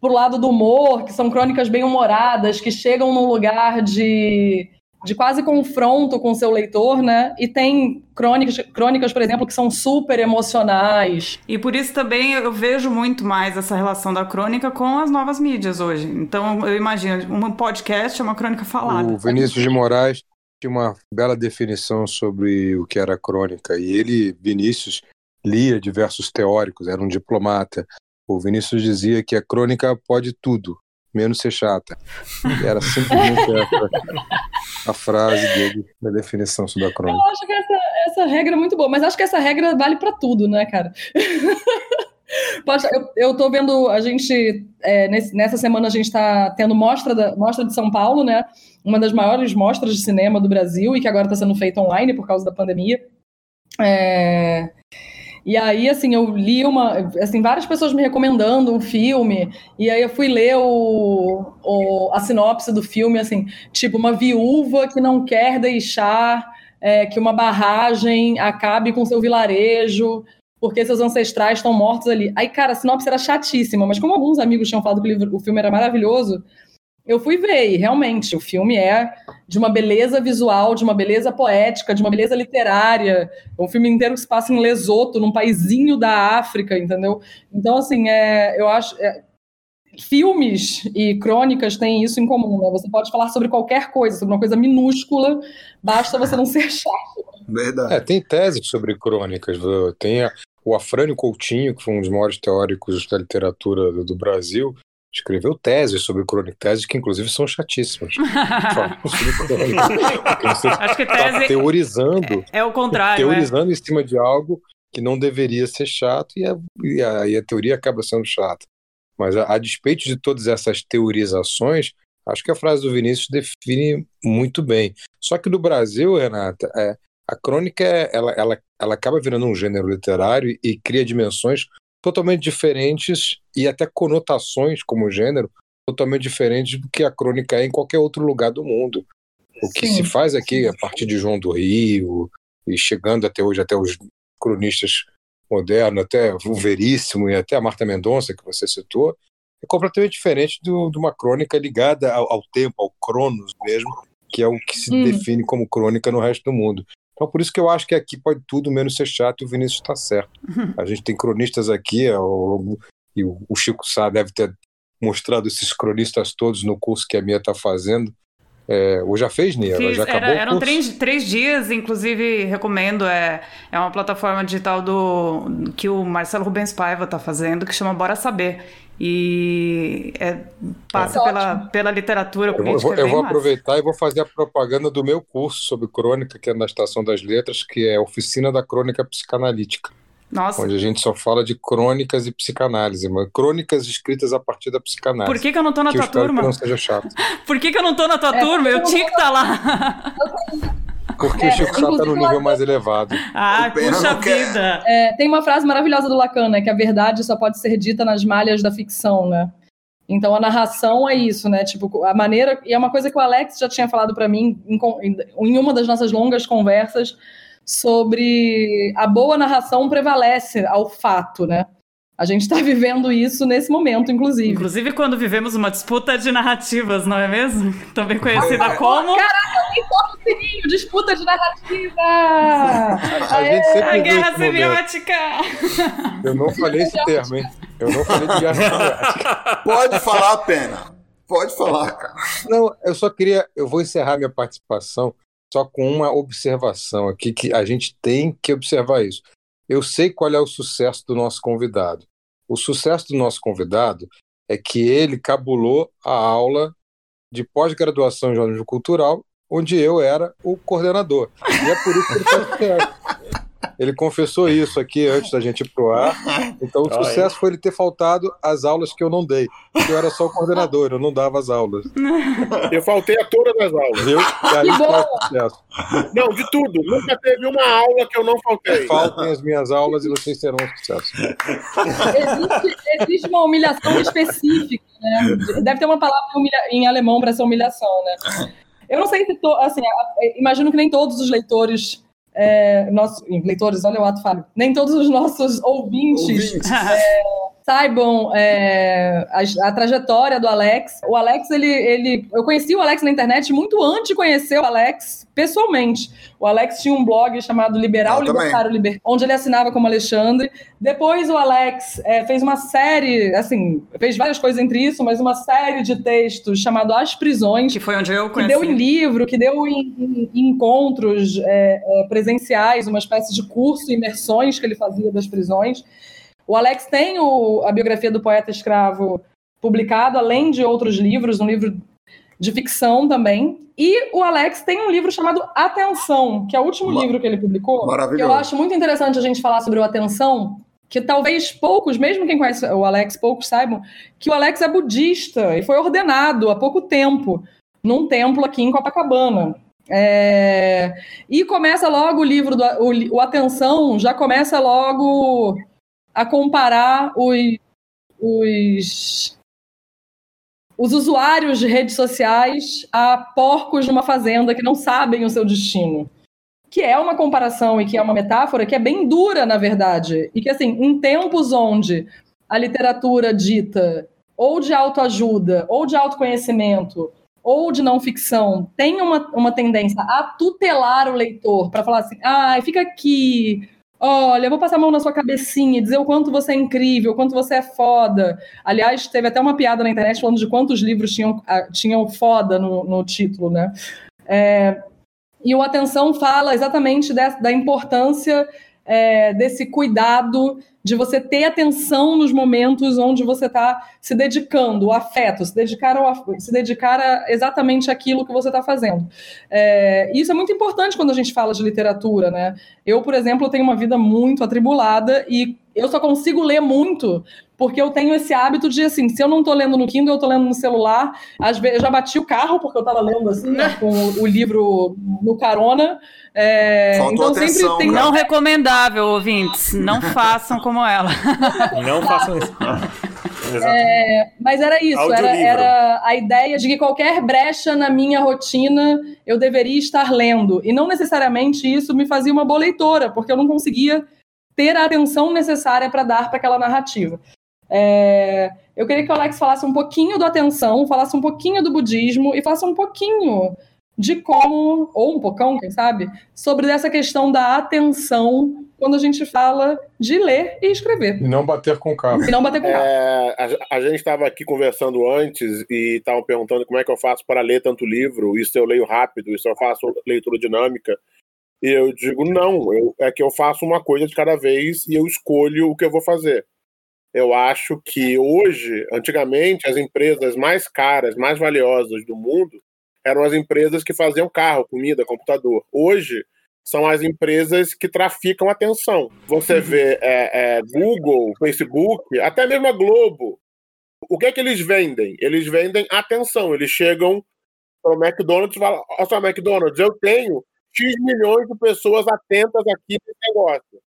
pro lado do humor, que são crônicas bem humoradas, que chegam num lugar de, de quase confronto com o seu leitor, né? E tem crônicas, crônicas, por exemplo, que são super emocionais. E por isso também eu vejo muito mais essa relação da crônica com as novas mídias hoje. Então, eu imagino, um podcast é uma crônica falada. O Vinícius de Moraes tinha uma bela definição sobre o que era crônica. E ele, Vinícius, lia diversos teóricos, era um diplomata. O Vinícius dizia que a crônica pode tudo, menos ser chata. Era simplesmente essa a frase dele na definição sobre a crônica. Eu acho que essa, essa regra é muito boa, mas acho que essa regra vale para tudo, né, cara? eu, eu tô vendo, a gente, é, nesse, nessa semana a gente está tendo mostra, da, mostra de São Paulo, né? Uma das maiores mostras de cinema do Brasil e que agora está sendo feita online por causa da pandemia. É, e aí, assim, eu li uma. Assim, várias pessoas me recomendando um filme, e aí eu fui ler o, o, a sinopse do filme, assim, tipo, uma viúva que não quer deixar é, que uma barragem acabe com seu vilarejo, porque seus ancestrais estão mortos ali. Aí, cara, a sinopse era chatíssima, mas como alguns amigos tinham falado que o, livro, o filme era maravilhoso, eu fui ver, e realmente, o filme é de uma beleza visual, de uma beleza poética, de uma beleza literária. É um filme inteiro que se passa em Lesoto, num paizinho da África, entendeu? Então, assim, é, eu acho. É, filmes e crônicas têm isso em comum, né? Você pode falar sobre qualquer coisa, sobre uma coisa minúscula, basta você não ser chato. Verdade. É, tem teses sobre crônicas. Tem a- o Afrânio Coutinho, que foi um dos maiores teóricos da literatura do, do Brasil, escreveu teses sobre crônicas, teses que inclusive são chatíssimas. Crônica, Acho que está tese teorizando, é o contrário, é. teorizando em cima de algo que não deveria ser chato e a, e a, e a teoria acaba sendo chata. Mas a, a despeito de todas essas teorizações, acho que a frase do Vinícius define muito bem. Só que no Brasil, Renata, é, a crônica é- ela, ela, ela acaba virando um gênero literário e cria dimensões totalmente diferentes e até conotações como gênero totalmente diferentes do que a crônica é em qualquer outro lugar do mundo. O que Sim. se faz aqui a partir de João do Rio e chegando até hoje até os cronistas modernos, até o Veríssimo e até a Marta Mendonça que você citou, é completamente diferente do- de uma crônica ligada ao, ao tempo, ao cronos mesmo, que é o que se Hum. define como crônica no resto do mundo. Então, por isso que eu acho que aqui pode tudo menos ser chato e o Vinícius está certo. A gente tem cronistas aqui, é, o- e o o Chico Sá deve ter mostrado esses cronistas todos no curso que a Mia está fazendo. É, ou já fez, Nia? Fiz, já era- acabou o eram três, três dias, inclusive recomendo. É, é uma plataforma digital do que o Marcelo Rubens Paiva está fazendo, que chama Bora Saber. E é, passa É. pela, Ótimo. pela literatura Eu vou, política. eu é bem vou aproveitar e vou fazer a propaganda do meu curso sobre crônica, que é na Estação das Letras, que é Oficina da Crônica Psicanalítica, Nossa, onde a gente só fala de crônicas e psicanálise, mas crônicas escritas a partir da psicanálise. por que, que eu não tô na tua turma? que não seja chato. Por que, que eu não tô na tua É, turma? Eu tinha que estar lá. Porque É, o Chico Sá está no nível mais elevado. Ah, puxa quer. vida. É, tem uma frase maravilhosa do Lacan, né? Que a verdade só pode ser dita nas malhas da ficção, né? Então a narração é isso, né? Tipo, a maneira. E é uma coisa que o Alex já tinha falado para mim em- em uma das nossas longas conversas sobre a boa narração prevalece ao fato, né? A gente está vivendo isso nesse momento, inclusive. Inclusive quando vivemos uma disputa de narrativas, não é mesmo? Também conhecida como Sininho, disputa de narrativa! A gente sempre a guerra semiótica. Eu não falei esse termo, hein? Eu não falei de guerra semiótica. Pode falar, Pena. Pode falar, cara. Não, eu só queria. Eu vou encerrar minha participação só com uma observação aqui, que a gente tem que observar isso. Eu sei qual é o sucesso do nosso convidado. O sucesso do nosso convidado é que ele cabulou a aula de pós-graduação em jornalismo cultural, onde eu era o coordenador. E é por isso que ele faz sucesso. Ele confessou isso aqui antes da gente ir pro ar. Então o Olha. sucesso foi ele ter faltado as aulas que eu não dei. Porque eu era só o coordenador, eu não dava as aulas. Eu faltei a todas as aulas. Viu? E aí Que bom. sucesso. Não, de tudo. Nunca teve uma aula que eu não faltei. Faltem as minhas aulas e vocês terão sucesso. Existe, existe uma humilhação específica, né? Deve ter uma palavra em alemão para essa humilhação, né? Eu não sei se to, assim, imagino que nem todos os leitores, é, nossos leitores, olha o ato falho, nem todos os nossos ouvintes, Ouvintes. Saibam é, a, a trajetória do Alex. O Alex, ele, ele, eu conheci o Alex na internet muito antes de conhecer o Alex pessoalmente. O Alex tinha um blog chamado Liberal. Libertário Liber, onde ele assinava como Alexandre. Depois o Alex é, fez uma série, assim, fez várias coisas entre isso, mas uma série de textos chamado As Prisões, Que foi onde eu que conheci. deu em livro, que deu em, em- em encontros é, é, presenciais, uma espécie de curso, imersões que ele fazia das prisões. O Alex tem o- a biografia do poeta escravo publicado, além de outros livros, um livro de ficção também. E o Alex tem um livro chamado Atenção, que é o último Ma- livro que ele publicou. Que Maravilhoso. eu acho muito interessante a gente falar sobre o Atenção, que talvez poucos, mesmo quem conhece o Alex, poucos saibam, que o Alex é budista e foi ordenado há pouco tempo num templo aqui em Copacabana. É, E começa logo o livro, do, o, o Atenção já começa logo a comparar os, os, os usuários de redes sociais a porcos numa fazenda que não sabem o seu destino. Que é uma comparação e que é uma metáfora que é bem dura, na verdade. E que, assim, em tempos onde a literatura dita ou de autoajuda, ou de autoconhecimento, ou de não ficção, tem uma, uma tendência a tutelar o leitor para falar assim: ah, fica aqui, Olha, eu vou passar a mão na sua cabecinha e dizer o quanto você é incrível, o quanto você é foda. Aliás, teve até uma piada na internet falando de quantos livros tinham, ah, tinham foda no, no título, né? É, e o Atenção fala exatamente da importância é, desse cuidado de você ter atenção nos momentos onde você está se dedicando, o afeto, se dedicar, ao, se dedicar a exatamente aquilo que você está fazendo. É, isso é muito importante quando a gente fala de literatura, né? Eu, por exemplo, tenho uma vida muito atribulada e eu só consigo ler muito porque eu tenho esse hábito de, assim, se eu não estou lendo no Kindle, eu estou lendo no celular. Às vezes, eu já bati o carro, porque eu estava lendo, assim, né, com o, livro no carona. É, então, atenção, sempre tem... Né? Não recomendável, ouvintes. Não façam como ela. Não façam isso. É, mas era isso, era, era, a ideia de que qualquer brecha na minha rotina eu deveria estar lendo. E não necessariamente isso me fazia uma boa leitora, porque eu não conseguia ter a atenção necessária para dar para aquela narrativa. É, eu queria que o Alex falasse um pouquinho do atenção, falasse um pouquinho do budismo e falasse um pouquinho de como, ou um pocão, quem sabe, sobre essa questão da atenção quando a gente fala de ler e escrever. E não bater com o carro. E não bater com o carro. É, a, a, gente estava aqui conversando antes e estavam perguntando como é que eu faço para ler tanto livro, isso eu leio rápido, isso eu faço leitura dinâmica. E eu digo, não, eu, é que eu faço uma coisa de cada vez e eu escolho o que eu vou fazer. Eu acho que hoje, antigamente, as empresas mais caras, mais valiosas do mundo eram as empresas que faziam carro, comida, computador. Hoje, são as empresas que traficam atenção. Você uhum. vê é, é, Google, Facebook, até mesmo a Globo. O que é que eles vendem? Eles vendem atenção. Eles chegam para o McDonald's e falam: Olha só, McDonald's, eu tenho X milhões de pessoas atentas aqui nesse negócio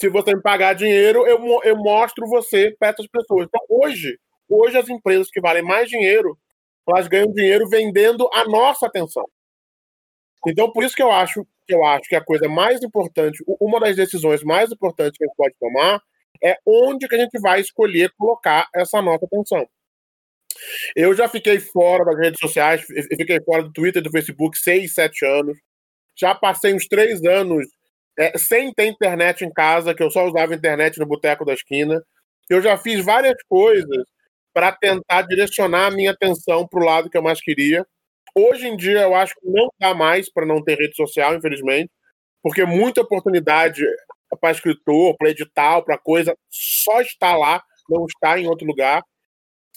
se você me pagar dinheiro, eu, eu mostro você para essas pessoas. Então, hoje, hoje as empresas que valem mais dinheiro, elas ganham dinheiro vendendo a nossa atenção. Então, por isso que eu acho que eu acho que a coisa mais importante, uma das decisões mais importantes que a gente pode tomar é onde que a gente vai escolher colocar essa nossa atenção. Eu já fiquei fora das redes sociais, fiquei fora do Twitter e do Facebook seis, sete anos. Já passei uns três anos é, sem ter internet em casa, que eu só usava internet no boteco da esquina. Eu já fiz várias coisas para tentar direcionar a minha atenção para o lado que eu mais queria. Hoje em dia, eu acho que não dá mais para não ter rede social, infelizmente, porque muita oportunidade para escritor, para edital, para coisa, só está lá, não está em outro lugar.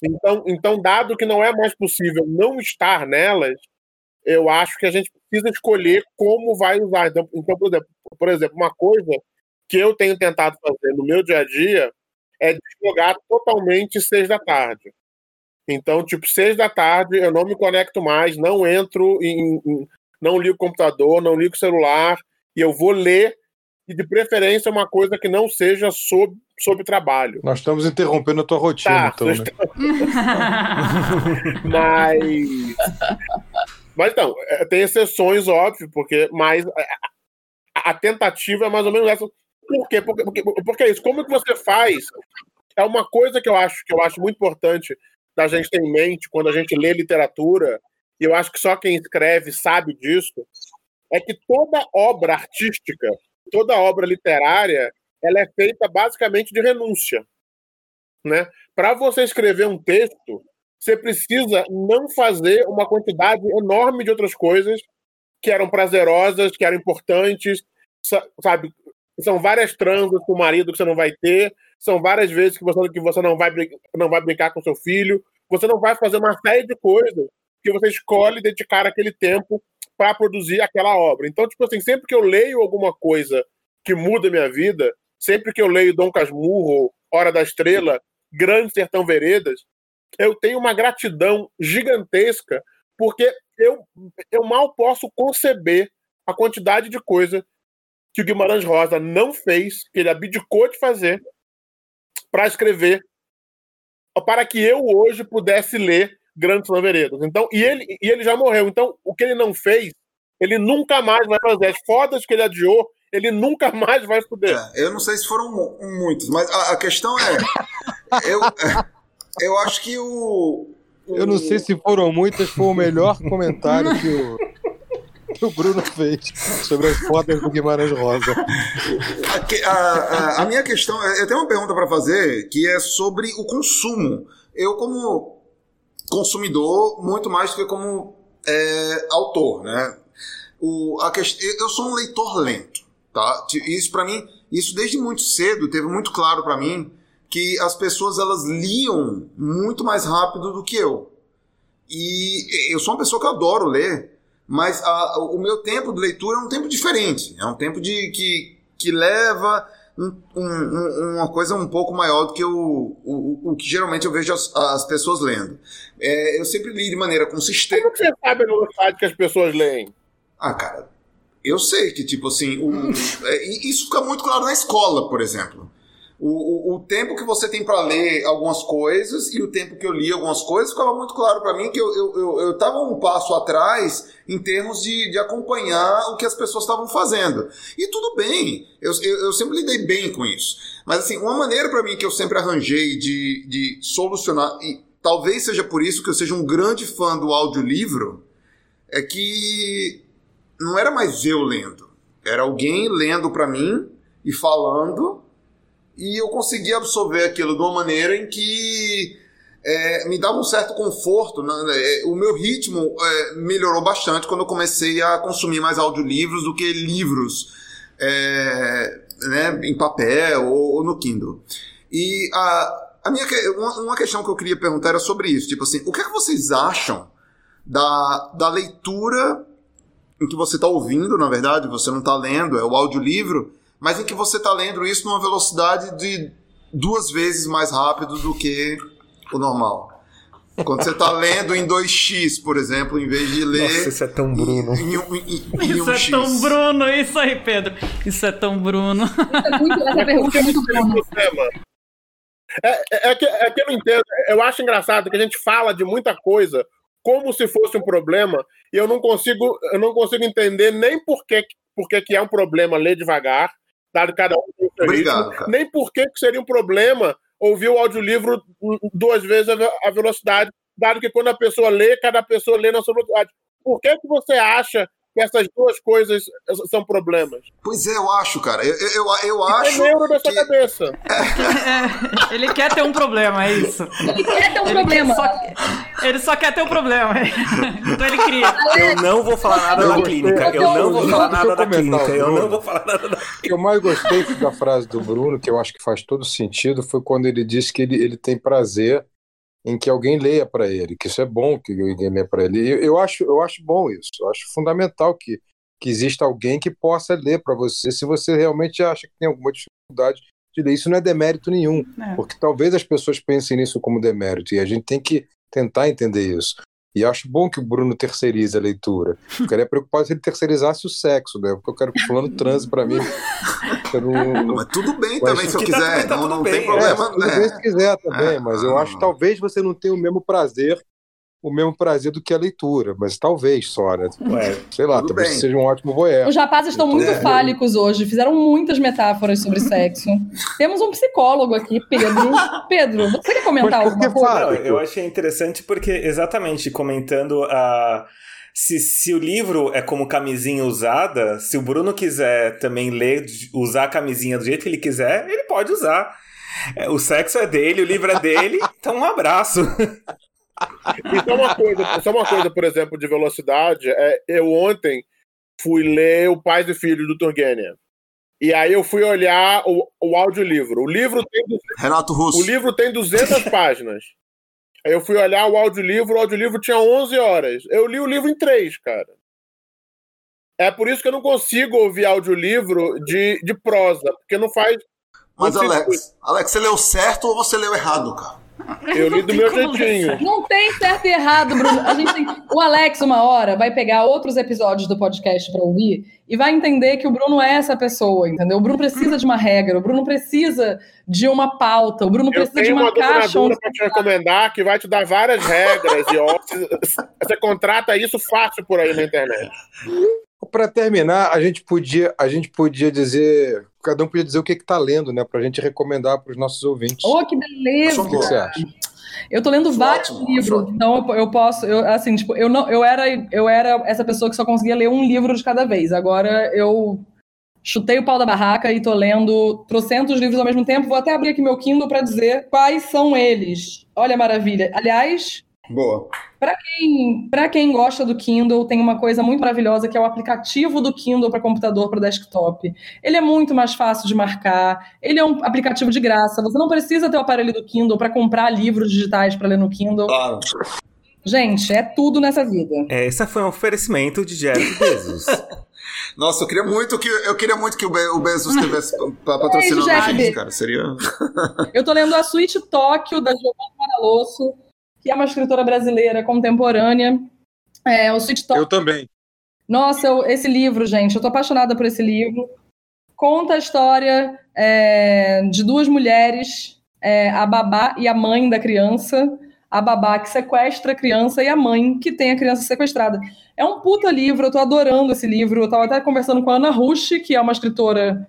Então, então, dado que não é mais possível não estar nelas, eu acho que a gente precisa escolher como vai usar. Então, então por, exemplo, por exemplo, uma coisa que eu tenho tentado fazer no meu dia a dia é deslogar totalmente seis da tarde. Então, tipo, seis da tarde eu não me conecto mais, não entro em, em não ligo o computador, não ligo o celular, e eu vou ler, e de preferência uma coisa que não seja sobre, sobre trabalho. Nós estamos interrompendo a tua rotina, tá, então, né? Mas mas então, tem exceções, óbvio, porque mais é, a, tentativa é mais ou menos essa. Por quê? Porque, porque, porque é isso. Como que você faz? É uma coisa que eu acho que eu acho muito importante da gente ter em mente quando a gente lê literatura, e eu acho que só quem escreve sabe disso, é que toda obra artística, toda obra literária, ela é feita basicamente de renúncia. Né? Para você escrever um texto, você precisa não fazer uma quantidade enorme de outras coisas que eram prazerosas, que eram importantes, sabe? São várias transas com o marido que você não vai ter, são várias vezes que você, que você não, vai, não vai brincar com seu filho, você não vai fazer uma série de coisas que você escolhe dedicar aquele tempo para produzir aquela obra. Então, tipo assim, sempre que eu leio alguma coisa que muda a minha vida, sempre que eu leio Dom Casmurro, Hora da Estrela, Grande Sertão Veredas, eu tenho uma gratidão gigantesca, porque eu, eu mal posso conceber a quantidade de coisa que o Guimarães Rosa não fez, que ele abdicou de fazer, para escrever, para que eu hoje pudesse ler Grandes Veredas. Então, e ele, e ele já morreu. Então, o que ele não fez, ele nunca mais vai fazer. As fodas que ele adiou, ele nunca mais vai poder. É, eu não sei se foram muitos, mas a, a questão é. eu, eu acho que o, o, Eu não sei se foram muitas, foi o melhor comentário que o. o Bruno fez sobre as fotos do Guimarães Rosa. A, a, a minha questão, eu tenho uma pergunta para fazer que é sobre o consumo. Eu, como consumidor, muito mais do que como é, autor, né? O, a questão, eu sou um leitor lento, tá? Isso para mim, isso desde muito cedo teve muito claro para mim que as pessoas elas liam muito mais rápido do que eu. E eu sou uma pessoa que adoro ler, mas a, o meu tempo de leitura é um tempo diferente. É um tempo de que, que leva um, um, uma coisa um pouco maior do que o, o, o que geralmente eu vejo as, as pessoas lendo. É, eu sempre li de maneira consistente. Como você sabe a velocidade que as pessoas leem? Ah, cara, eu sei que, tipo assim, o, é, isso fica muito claro na escola, por exemplo. O, o, o tempo que você tem para ler algumas coisas e o tempo que eu li algumas coisas ficava muito claro para mim que eu, eu, eu, eu tava um passo atrás em termos de, de acompanhar o que as pessoas estavam fazendo. E tudo bem, eu, eu, eu, sempre lidei bem com isso. Mas assim, uma maneira para mim que eu sempre arranjei de, de solucionar, e talvez seja por isso que eu seja um grande fã do audiolivro, é que não era mais eu lendo, era alguém lendo para mim e falando, e eu conseguia absorver aquilo de uma maneira em que é, me dava um certo conforto. Né? É, o meu ritmo é, melhorou bastante quando eu comecei a consumir mais audiolivros do que livros é, né, em papel ou, ou, no Kindle. E a, a minha, uma, questão que eu queria perguntar era sobre isso. Tipo assim, o que, é que vocês acham da, da leitura em que você está ouvindo, na verdade, você não está lendo, é o audiolivro, mas em que você está lendo isso numa velocidade de duas vezes mais rápido do que o normal. Quando você está lendo em 2x, por exemplo, em vez de ler. Nossa, isso é tão Bruno. Em, em, em, isso um é X. tão Bruno, isso aí, Pedro. Isso é tão Bruno. Essa pergunta é muito Bruno. É, é, é, que, é que eu não entendo. Eu acho engraçado que a gente fala de muita coisa como se fosse um problema e eu não consigo, eu não consigo entender nem por que, por que, que é um problema ler devagar, dado cada um Obrigado, ritmo, nem por que, que seria um problema ouvir o audiolivro duas vezes a velocidade, dado que quando a pessoa lê, cada pessoa lê na sua velocidade. Por que, que você acha que essas duas coisas são problemas. Pois é, eu acho, cara. Eu, eu, eu acho. É neuro da sua cabeça. É, ele quer ter um problema, é isso. Ele quer ter um ele problema. Só, ele só quer ter um problema. Então ele cria. Eu não vou falar nada da clínica. Eu não vou falar nada da clínica. Eu não vou falar nada da O que eu mais gostei da frase do Bruno, que eu acho que faz todo sentido, foi quando ele disse que ele, ele tem prazer em que alguém leia para ele, que isso é bom que alguém leia para ele. Eu, eu, acho, eu acho bom isso, eu acho fundamental que, que exista alguém que possa ler para você, se você realmente acha que tem alguma dificuldade de ler. Isso não é demérito nenhum, é. porque talvez as pessoas pensem nisso como demérito, e a gente tem que tentar entender isso. E acho bom que o Bruno terceirize a leitura. Ficaria preocupado se ele terceirizasse o sexo, né? Porque eu quero que o fulano transe pra mim. Não... Mas tudo bem mas também, se eu quiser. Tá, não, não tem problema. É, tudo bem se quiser também, é, mas eu acho que talvez você não tenha o mesmo prazer o mesmo prazer do que a leitura, mas talvez só, né? Ué, Sei lá, talvez bem. seja um ótimo voyeur. Os rapazes estão muito é. fálicos hoje, fizeram muitas metáforas sobre sexo. Temos um psicólogo aqui, Pedro. Pedro, você quer comentar alguma coisa? eu achei interessante porque, exatamente, comentando a. Se, se o livro é como camisinha usada, se o Bruno quiser também ler, usar a camisinha do jeito que ele quiser, ele pode usar. É, o sexo é dele, o livro é dele, então um abraço. E só uma coisa, só uma coisa, por exemplo, de velocidade, é, eu ontem fui ler O Pais e Filhos do Turgenev. E aí eu fui olhar o, o audiolivro. O livro tem 200, Renato Russo. O livro tem 200 páginas. Aí eu fui olhar o audiolivro, o audiolivro tinha 11 horas. Eu li o livro em 3, cara. É por isso que eu não consigo ouvir audiolivro de, de prosa, porque não faz. Mas, Alex, Alex, você leu certo ou você leu errado, cara? Eu li do meu jeitinho. Não tem certo e errado, Bruno. A gente tem... O Alex, uma hora, vai pegar outros episódios do podcast para ouvir e vai entender que o Bruno é essa pessoa, entendeu? O Bruno precisa de uma regra, o Bruno precisa de uma pauta, o Bruno precisa de uma, uma caixa. Eu para te recomendar que vai te dar várias regras e ó, você contrata isso fácil por aí na internet. Para terminar, a gente podia, a gente podia dizer cada um podia dizer o que está lendo, né? Para a gente recomendar para os nossos ouvintes. Oh, que beleza! O que você acha? Eu tô lendo vários Ótimo, livros, ótimo. então eu, eu posso, eu, assim, tipo, eu não, eu era, eu era essa pessoa que só conseguia ler um livro de cada vez. Agora eu chutei o pau da barraca e tô lendo trocentos livros ao mesmo tempo. Vou até abrir aqui meu Kindle para dizer quais são eles. Olha a maravilha. Aliás, Boa. quem, para quem gosta do Kindle, tem uma coisa muito maravilhosa que é o aplicativo do Kindle para computador, para desktop. Ele é muito mais fácil de marcar, ele é um aplicativo de graça, você não precisa ter o aparelho do Kindle para comprar livros digitais para ler no Kindle. Claro. Gente, é tudo nessa vida. É, esse foi um oferecimento de Jeff Bezos. Nossa, eu queria muito que eu queria muito que o, Be o Bezos estivesse pa- patrocinando a gente, cara. Seria. Eu tô lendo A Suíte Tóquio, da Giovanna Maralosso, que é uma escritora brasileira contemporânea. É, o Suíte Tóquio Eu também. Nossa, eu- esse livro, gente, eu tô apaixonada por esse livro. Conta a história é, de duas mulheres, é, a babá e a mãe da criança. A babá que sequestra a criança e a mãe que tem a criança sequestrada. É um puta livro, eu tô adorando esse livro. Eu tava até conversando com a Ana Rush, que é uma escritora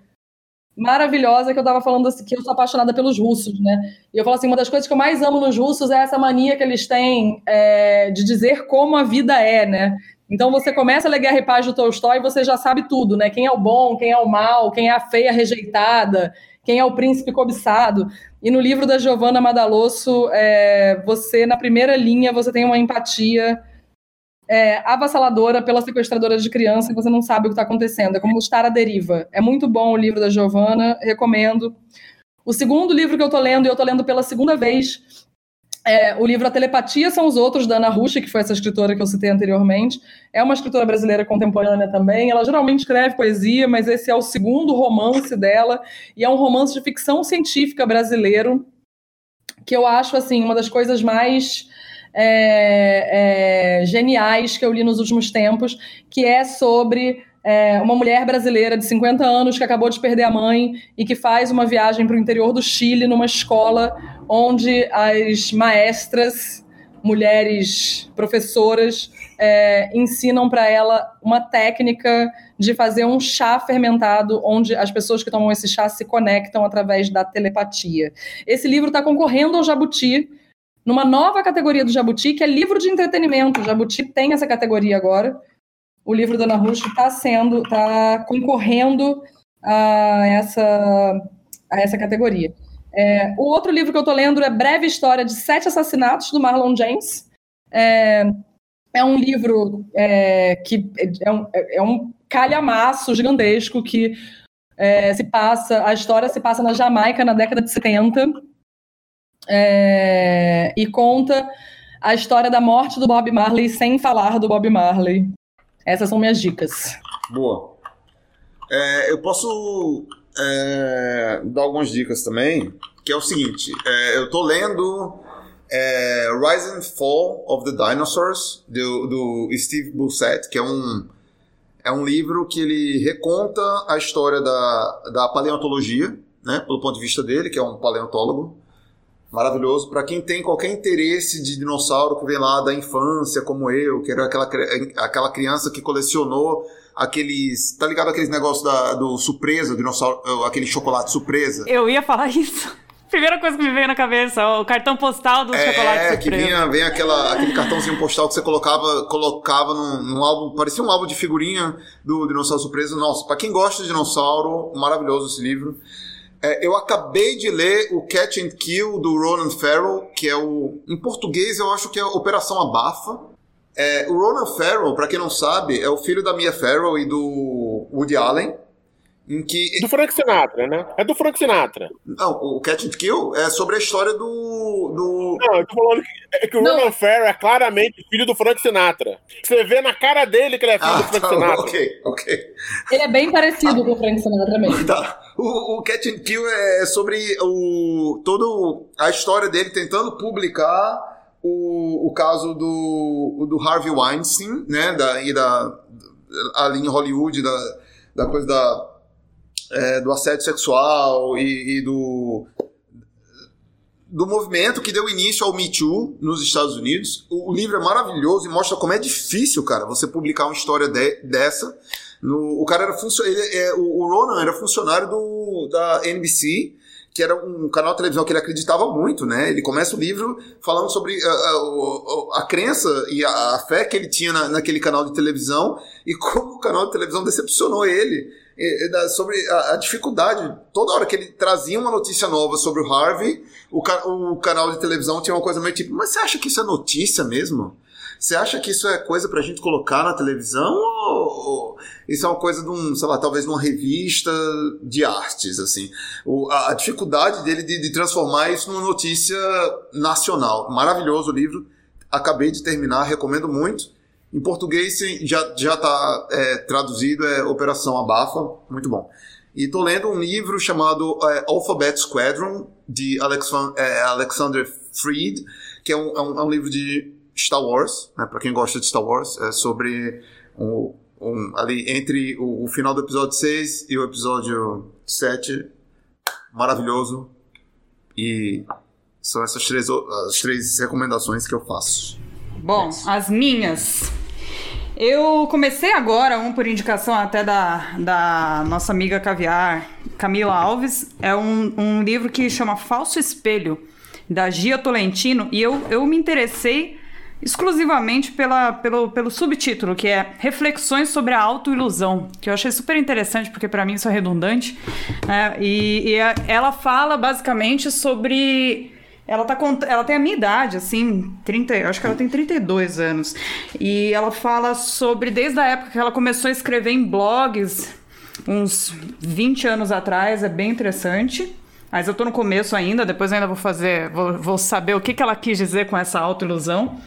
maravilhosa, que eu tava falando assim, que eu sou apaixonada pelos russos, né? E eu falo assim, uma das coisas que eu mais amo nos russos é essa mania que eles têm é, de dizer como a vida é, né? Então você começa a ler Guerra e Paz do Tolstói e você já sabe tudo, né? Quem é o bom, quem é o mal, quem é a feia rejeitada, quem é o príncipe cobiçado. E no livro da Giovanna Madalosso, é, você, na primeira linha, você tem uma empatia é, avassaladora pela sequestradora de criança e você não sabe o que está acontecendo. É como estar à deriva. É muito bom o livro da Giovanna, recomendo. O segundo livro que eu tô lendo, e eu tô lendo pela segunda vez, é o livro A Telepatia São os Outros, da Ana Rush, que foi essa escritora que eu citei anteriormente. É uma escritora brasileira contemporânea também. Ela geralmente escreve poesia, mas esse é o segundo romance dela, e é um romance de ficção científica brasileiro, que eu acho, assim, uma das coisas mais é, é, geniais que eu li nos últimos tempos, que é sobre é, uma mulher brasileira de 50 anos que acabou de perder a mãe e que faz uma viagem para o interior do Chile numa escola onde as maestras, mulheres professoras, é, ensinam para ela uma técnica de fazer um chá fermentado onde as pessoas que tomam esse chá se conectam através da telepatia. Esse livro está concorrendo ao Jabuti, numa nova categoria do Jabuti, que é livro de entretenimento. O Jabuti tem essa categoria agora. O livro da Ana Rush está sendo, está concorrendo a essa, a essa categoria. É, o outro livro que eu estou lendo é Breve História de Sete Assassinatos, do Marlon James. É, é um livro é, que é um, é um calhamaço gigantesco que é, se passa, a história se passa na Jamaica na década de 70 é, e conta a história da morte do Bob Marley sem falar do Bob Marley. Essas são minhas dicas. Boa. É, eu posso é, dar algumas dicas também, que é o seguinte, é, eu tô lendo é, Rise and Fall of the Dinosaurs, do, do Steve Buscett, que é um, é um livro que ele reconta a história da, da paleontologia, né, pelo ponto de vista dele, que é um paleontólogo, maravilhoso. Para quem tem qualquer interesse de dinossauro que vem lá da infância, como eu, que era aquela, aquela criança que colecionou aqueles. Tá ligado aqueles negócios da, do surpresa, dinossauro, aquele chocolate surpresa? Eu ia falar isso. Primeira coisa que me veio na cabeça, o cartão postal do chocolate É, que surpresa. vinha, vem aquela, aquele cartãozinho postal que você colocava, colocava num, num álbum, parecia um álbum de figurinha do Dinossauro Surpresa. Nossa, pra quem gosta de dinossauro, maravilhoso esse livro. É, eu acabei de ler o Catch and Kill do Ronan Farrell, que é o. Em português eu acho que é Operação Abafa. É, o Ronan Farrell, pra quem não sabe, é o filho da Mia Farrell e do Woody Allen. Em que. Do Frank Sinatra, né? É do Frank Sinatra. Não, o Catch and Kill é sobre a história do. do Não, eu tô falando que, é que o Não. Ronan Farrow é claramente filho do Frank Sinatra. Você vê na cara dele que ele é filho do Frank tá, Sinatra. ok, ok. Ele é bem parecido com o Frank Sinatra mesmo. Tá. O, o Catch and Kill é sobre o, todo a história dele tentando publicar o, o caso do, do Harvey Weinstein, né? Da, e da, ali em Hollywood, da, da coisa da, é, do assédio sexual e, e do do movimento que deu início ao Me Too nos Estados Unidos. O, o livro é maravilhoso e mostra como é difícil, cara, você publicar uma história de- dessa. No- o cara era funcionário. o, o Ronan era funcionário do, da NBC, que era um canal de televisão que ele acreditava muito, né? Ele começa o livro falando sobre a, a, a crença e a, a, fé que ele tinha na, naquele canal de televisão e como o canal de televisão decepcionou ele sobre a, dificuldade. Toda hora que ele trazia uma notícia nova sobre o Harvey, o, o canal de televisão tinha uma coisa meio tipo: Mas você acha que isso é notícia mesmo? Você acha que isso é coisa pra gente colocar na televisão ou, isso é uma coisa de um, sei lá, talvez numa revista de artes, assim? O, a, a, dificuldade dele de, de, transformar isso numa notícia nacional. Maravilhoso o livro. Acabei de terminar, recomendo muito. Em português já já está é, traduzido, é Operação Abafa, muito bom. E tô lendo um livro chamado é, Alphabet Squadron, de Alex, é, Alexander Freed, que é um, é um, é um livro de Star Wars, né, para quem gosta de Star Wars, é sobre um, um, ali entre o, o, final do episódio 6 e o episódio 7, maravilhoso. E são essas três, as três recomendações que eu faço. Bom, as minhas. Eu comecei agora, um por indicação até da, da nossa amiga Caviar, Camila Alves. É um, um livro que chama Falso Espelho, da Gia Tolentino. E eu, eu me interessei exclusivamente pela, pelo, pelo subtítulo, que é Reflexões sobre a Autoilusão, que eu achei super interessante, porque para mim isso é redundante. Né? E, e ela fala basicamente sobre ela, tá, ela tem a minha idade, assim, 30, acho que ela tem 32 anos. E ela fala sobre, desde a época que ela começou a escrever em blogs, uns 20 anos atrás, é bem interessante. Mas eu tô no começo ainda, depois ainda vou fazer, vou, vou saber o que, que ela quis dizer com essa autoilusão.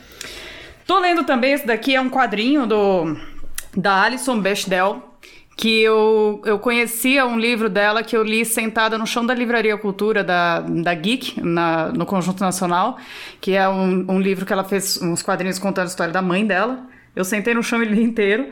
Tô lendo também, esse daqui é um quadrinho do da Alison Bechdel, que eu, eu conhecia um livro dela que eu li sentada no chão da Livraria Cultura da, da Geek, na, no Conjunto Nacional, que é um, um livro que ela fez uns quadrinhos contando a história da mãe dela. Eu sentei no chão e li inteiro.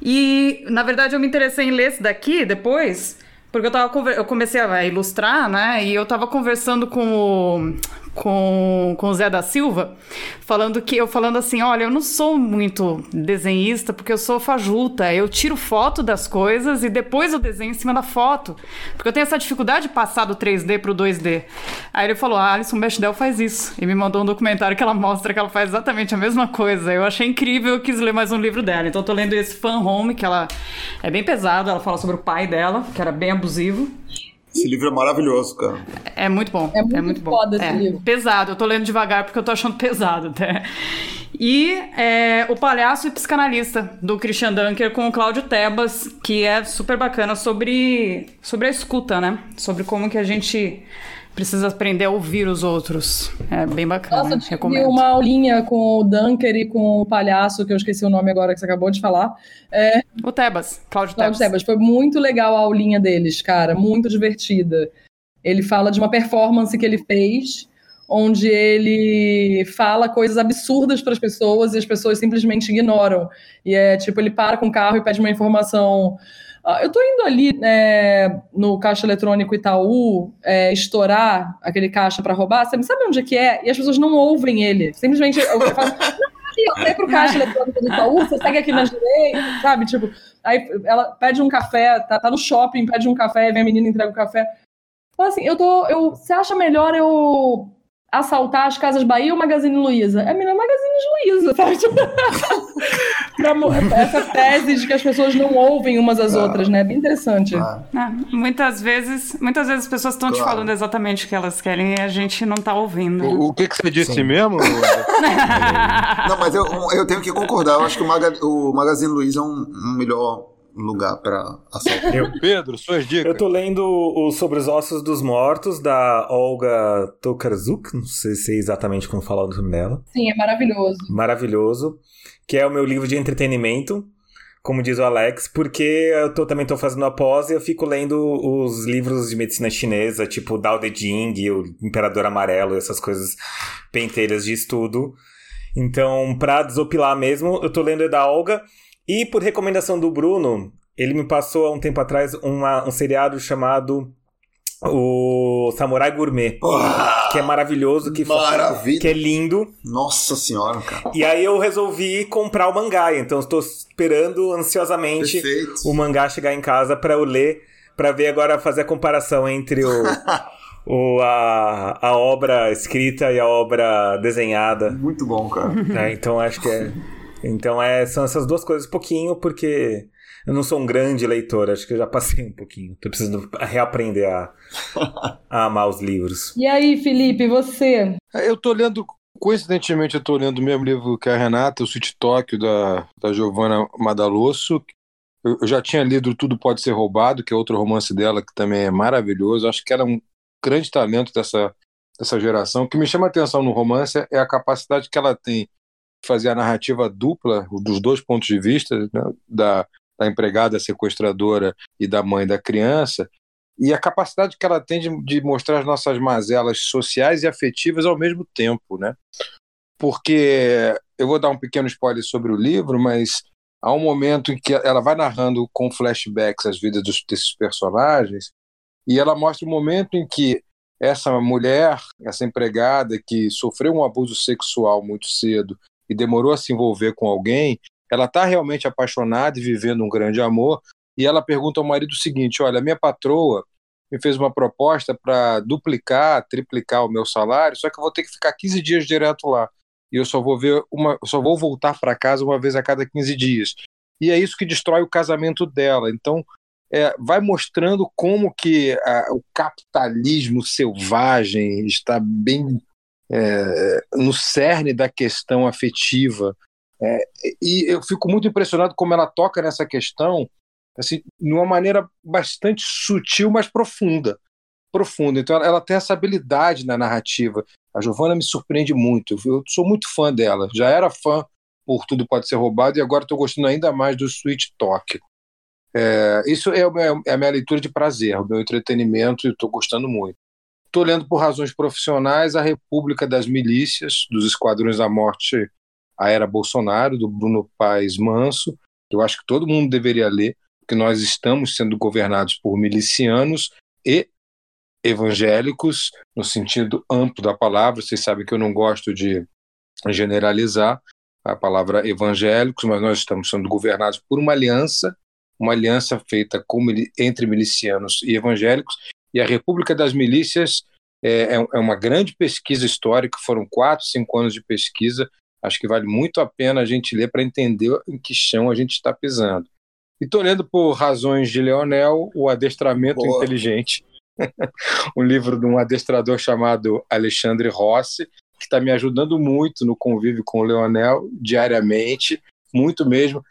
E, na verdade, eu me interessei em ler esse daqui depois, porque eu, tava, eu comecei a ilustrar, né? E eu tava conversando com o, com, com o Zé da Silva, falando que eu falando assim, olha, eu não sou muito desenhista porque eu sou fajuta, eu tiro foto das coisas e depois eu desenho em cima da foto, porque eu tenho essa dificuldade de passar do 3D pro 2D. Aí ele falou, ah, Alison Bechdel faz isso, e me mandou um documentário que ela mostra que ela faz exatamente a mesma coisa. Eu achei incrível, eu quis ler mais um livro dela. Então eu tô lendo esse Fan Home, que ela é bem pesado, ela fala sobre o pai dela, que era bem abusivo. Esse livro é maravilhoso, cara. É muito bom. É muito, é muito foda bom. esse é. livro. Pesado, eu tô lendo devagar porque eu tô achando pesado até. E é, O Palhaço e Psicanalista, do Christian Dunker com o Cláudio Tebas, que é super bacana sobre, sobre a escuta, né? Sobre como que a gente precisa aprender a ouvir os outros. É bem bacana. Nossa, eu tive uma aulinha com o Dunker e com o palhaço, que eu esqueci o nome agora que você acabou de falar. É... O Tebas, Cláudio, Cláudio Tebas. Tebas. Foi muito legal a aulinha deles, cara, muito divertida. Ele fala de uma performance que ele fez, onde ele fala coisas absurdas para as pessoas e as pessoas simplesmente ignoram. E é tipo, ele para com o carro e pede uma informação eu estou indo ali é, no caixa eletrônico Itaú é, estourar aquele caixa para roubar. Você sabe onde é que é? E as pessoas não ouvem ele. Simplesmente eu, falo, não, eu pro caixa eletrônico do Itaú, você segue aqui na direita, sabe? Tipo, aí ela pede um café, tá, tá no shopping, pede um café, vem a menina entrega o café. Fala assim, eu tô. Eu, você acha melhor eu assaltar as Casas Bahia ou Magazine Luiza? É melhor Magazine Luiza, sabe? essa tese de que as pessoas não ouvem umas às claro. outras, né? É bem interessante. Claro. É, muitas vezes, muitas vezes as pessoas estão claro. te falando exatamente o que elas querem e a gente não tá ouvindo. O, o que, que você disse Sim. mesmo? não, mas eu, eu tenho que concordar. Eu acho que o, Maga, o Magazine Luiza é um, um melhor lugar para assaltar. Eu, Pedro, suas dicas. Eu tô lendo o Sobre os Ossos dos Mortos, da Olga Tokarzuk, não sei se é exatamente como falar o nome dela. Sim, é maravilhoso. Maravilhoso. Que é o meu livro de entretenimento, como diz o Alex, porque eu tô, também tô fazendo a pós e eu fico lendo os livros de medicina chinesa, tipo Dao De Jing, o Imperador Amarelo, essas coisas penteiras de estudo. Então, pra desopilar mesmo, eu tô lendo da Olga e por recomendação do Bruno, ele me passou há um tempo atrás uma, um seriado chamado o Samurai Gourmet, que é maravilhoso, que, Maravilha. que é lindo. Nossa senhora, cara. E aí eu resolvi comprar o mangá, então estou esperando ansiosamente Perfeito. o mangá chegar em casa para eu ler para ver agora, fazer a comparação entre o, o, a, a obra escrita e a obra desenhada. Muito bom, cara. É, então acho que é. Então é, são essas duas coisas, pouquinho, porque eu não sou um grande leitor, acho que eu já passei um pouquinho. Tô precisando reaprender a, a amar os livros. E aí, Felipe, você? Eu tô lendo, coincidentemente, eu tô lendo o mesmo livro que a Renata, o Sweet Tóquio, da, da Giovanna Madalosso. Eu, eu já tinha lido Tudo Pode Ser Roubado, que é outro romance dela, que também é maravilhoso. Acho que ela é um grande talento dessa, dessa geração. O que me chama a atenção no romance é a capacidade que ela tem fazer a narrativa dupla, dos dois pontos de vista, né, da, da empregada sequestradora e da mãe da criança, e a capacidade que ela tem de, de, mostrar as nossas mazelas sociais e afetivas ao mesmo tempo, né? Porque eu vou dar um pequeno spoiler sobre o livro, mas há um momento em que ela vai narrando com flashbacks as vidas dos, desses personagens e ela mostra o um momento em que essa mulher, essa empregada que sofreu um abuso sexual muito cedo e demorou a se envolver com alguém, ela está realmente apaixonada e vivendo um grande amor, e ela pergunta ao marido o seguinte: Olha, minha patroa me fez uma proposta para duplicar, triplicar o meu salário, só que eu vou ter que ficar 15 dias direto lá. E eu só vou ver uma, só vou voltar para casa uma vez a cada 15 dias. E é isso que destrói o casamento dela. Então, é, vai mostrando como que a, o capitalismo selvagem está bem é, no cerne da questão afetiva é, e eu fico muito impressionado como ela toca nessa questão, assim, de uma maneira bastante sutil, mas profunda. Profunda. Então, ela, ela tem essa habilidade na narrativa. A Giovanna me surpreende muito. Eu sou muito fã dela. Já era fã por Tudo Pode Ser Roubado e agora estou gostando ainda mais do Sweet Talk. É, isso é, é a minha leitura de prazer, o meu entretenimento, e estou gostando muito. Estou lendo por razões profissionais A República das Milícias, dos Esquadrões da Morte a Era Bolsonaro, do Bruno Paes Manso, eu acho que todo mundo deveria ler, porque nós estamos sendo governados por milicianos e evangélicos, no sentido amplo da palavra. Vocês sabem que eu não gosto de generalizar a palavra evangélicos, mas nós estamos sendo governados por uma aliança, uma aliança feita com, entre milicianos e evangélicos, e a República das Milícias é, é, é uma grande pesquisa histórica, foram quatro, cinco anos de pesquisa, Acho que vale muito a pena a gente ler para entender em que chão a gente está pisando. E estou lendo por razões de Leonel, O Adestramento Boa. Inteligente, um livro de um adestrador chamado Alexandre Rossi, que está me ajudando muito no convívio com o Leonel diariamente, muito mesmo.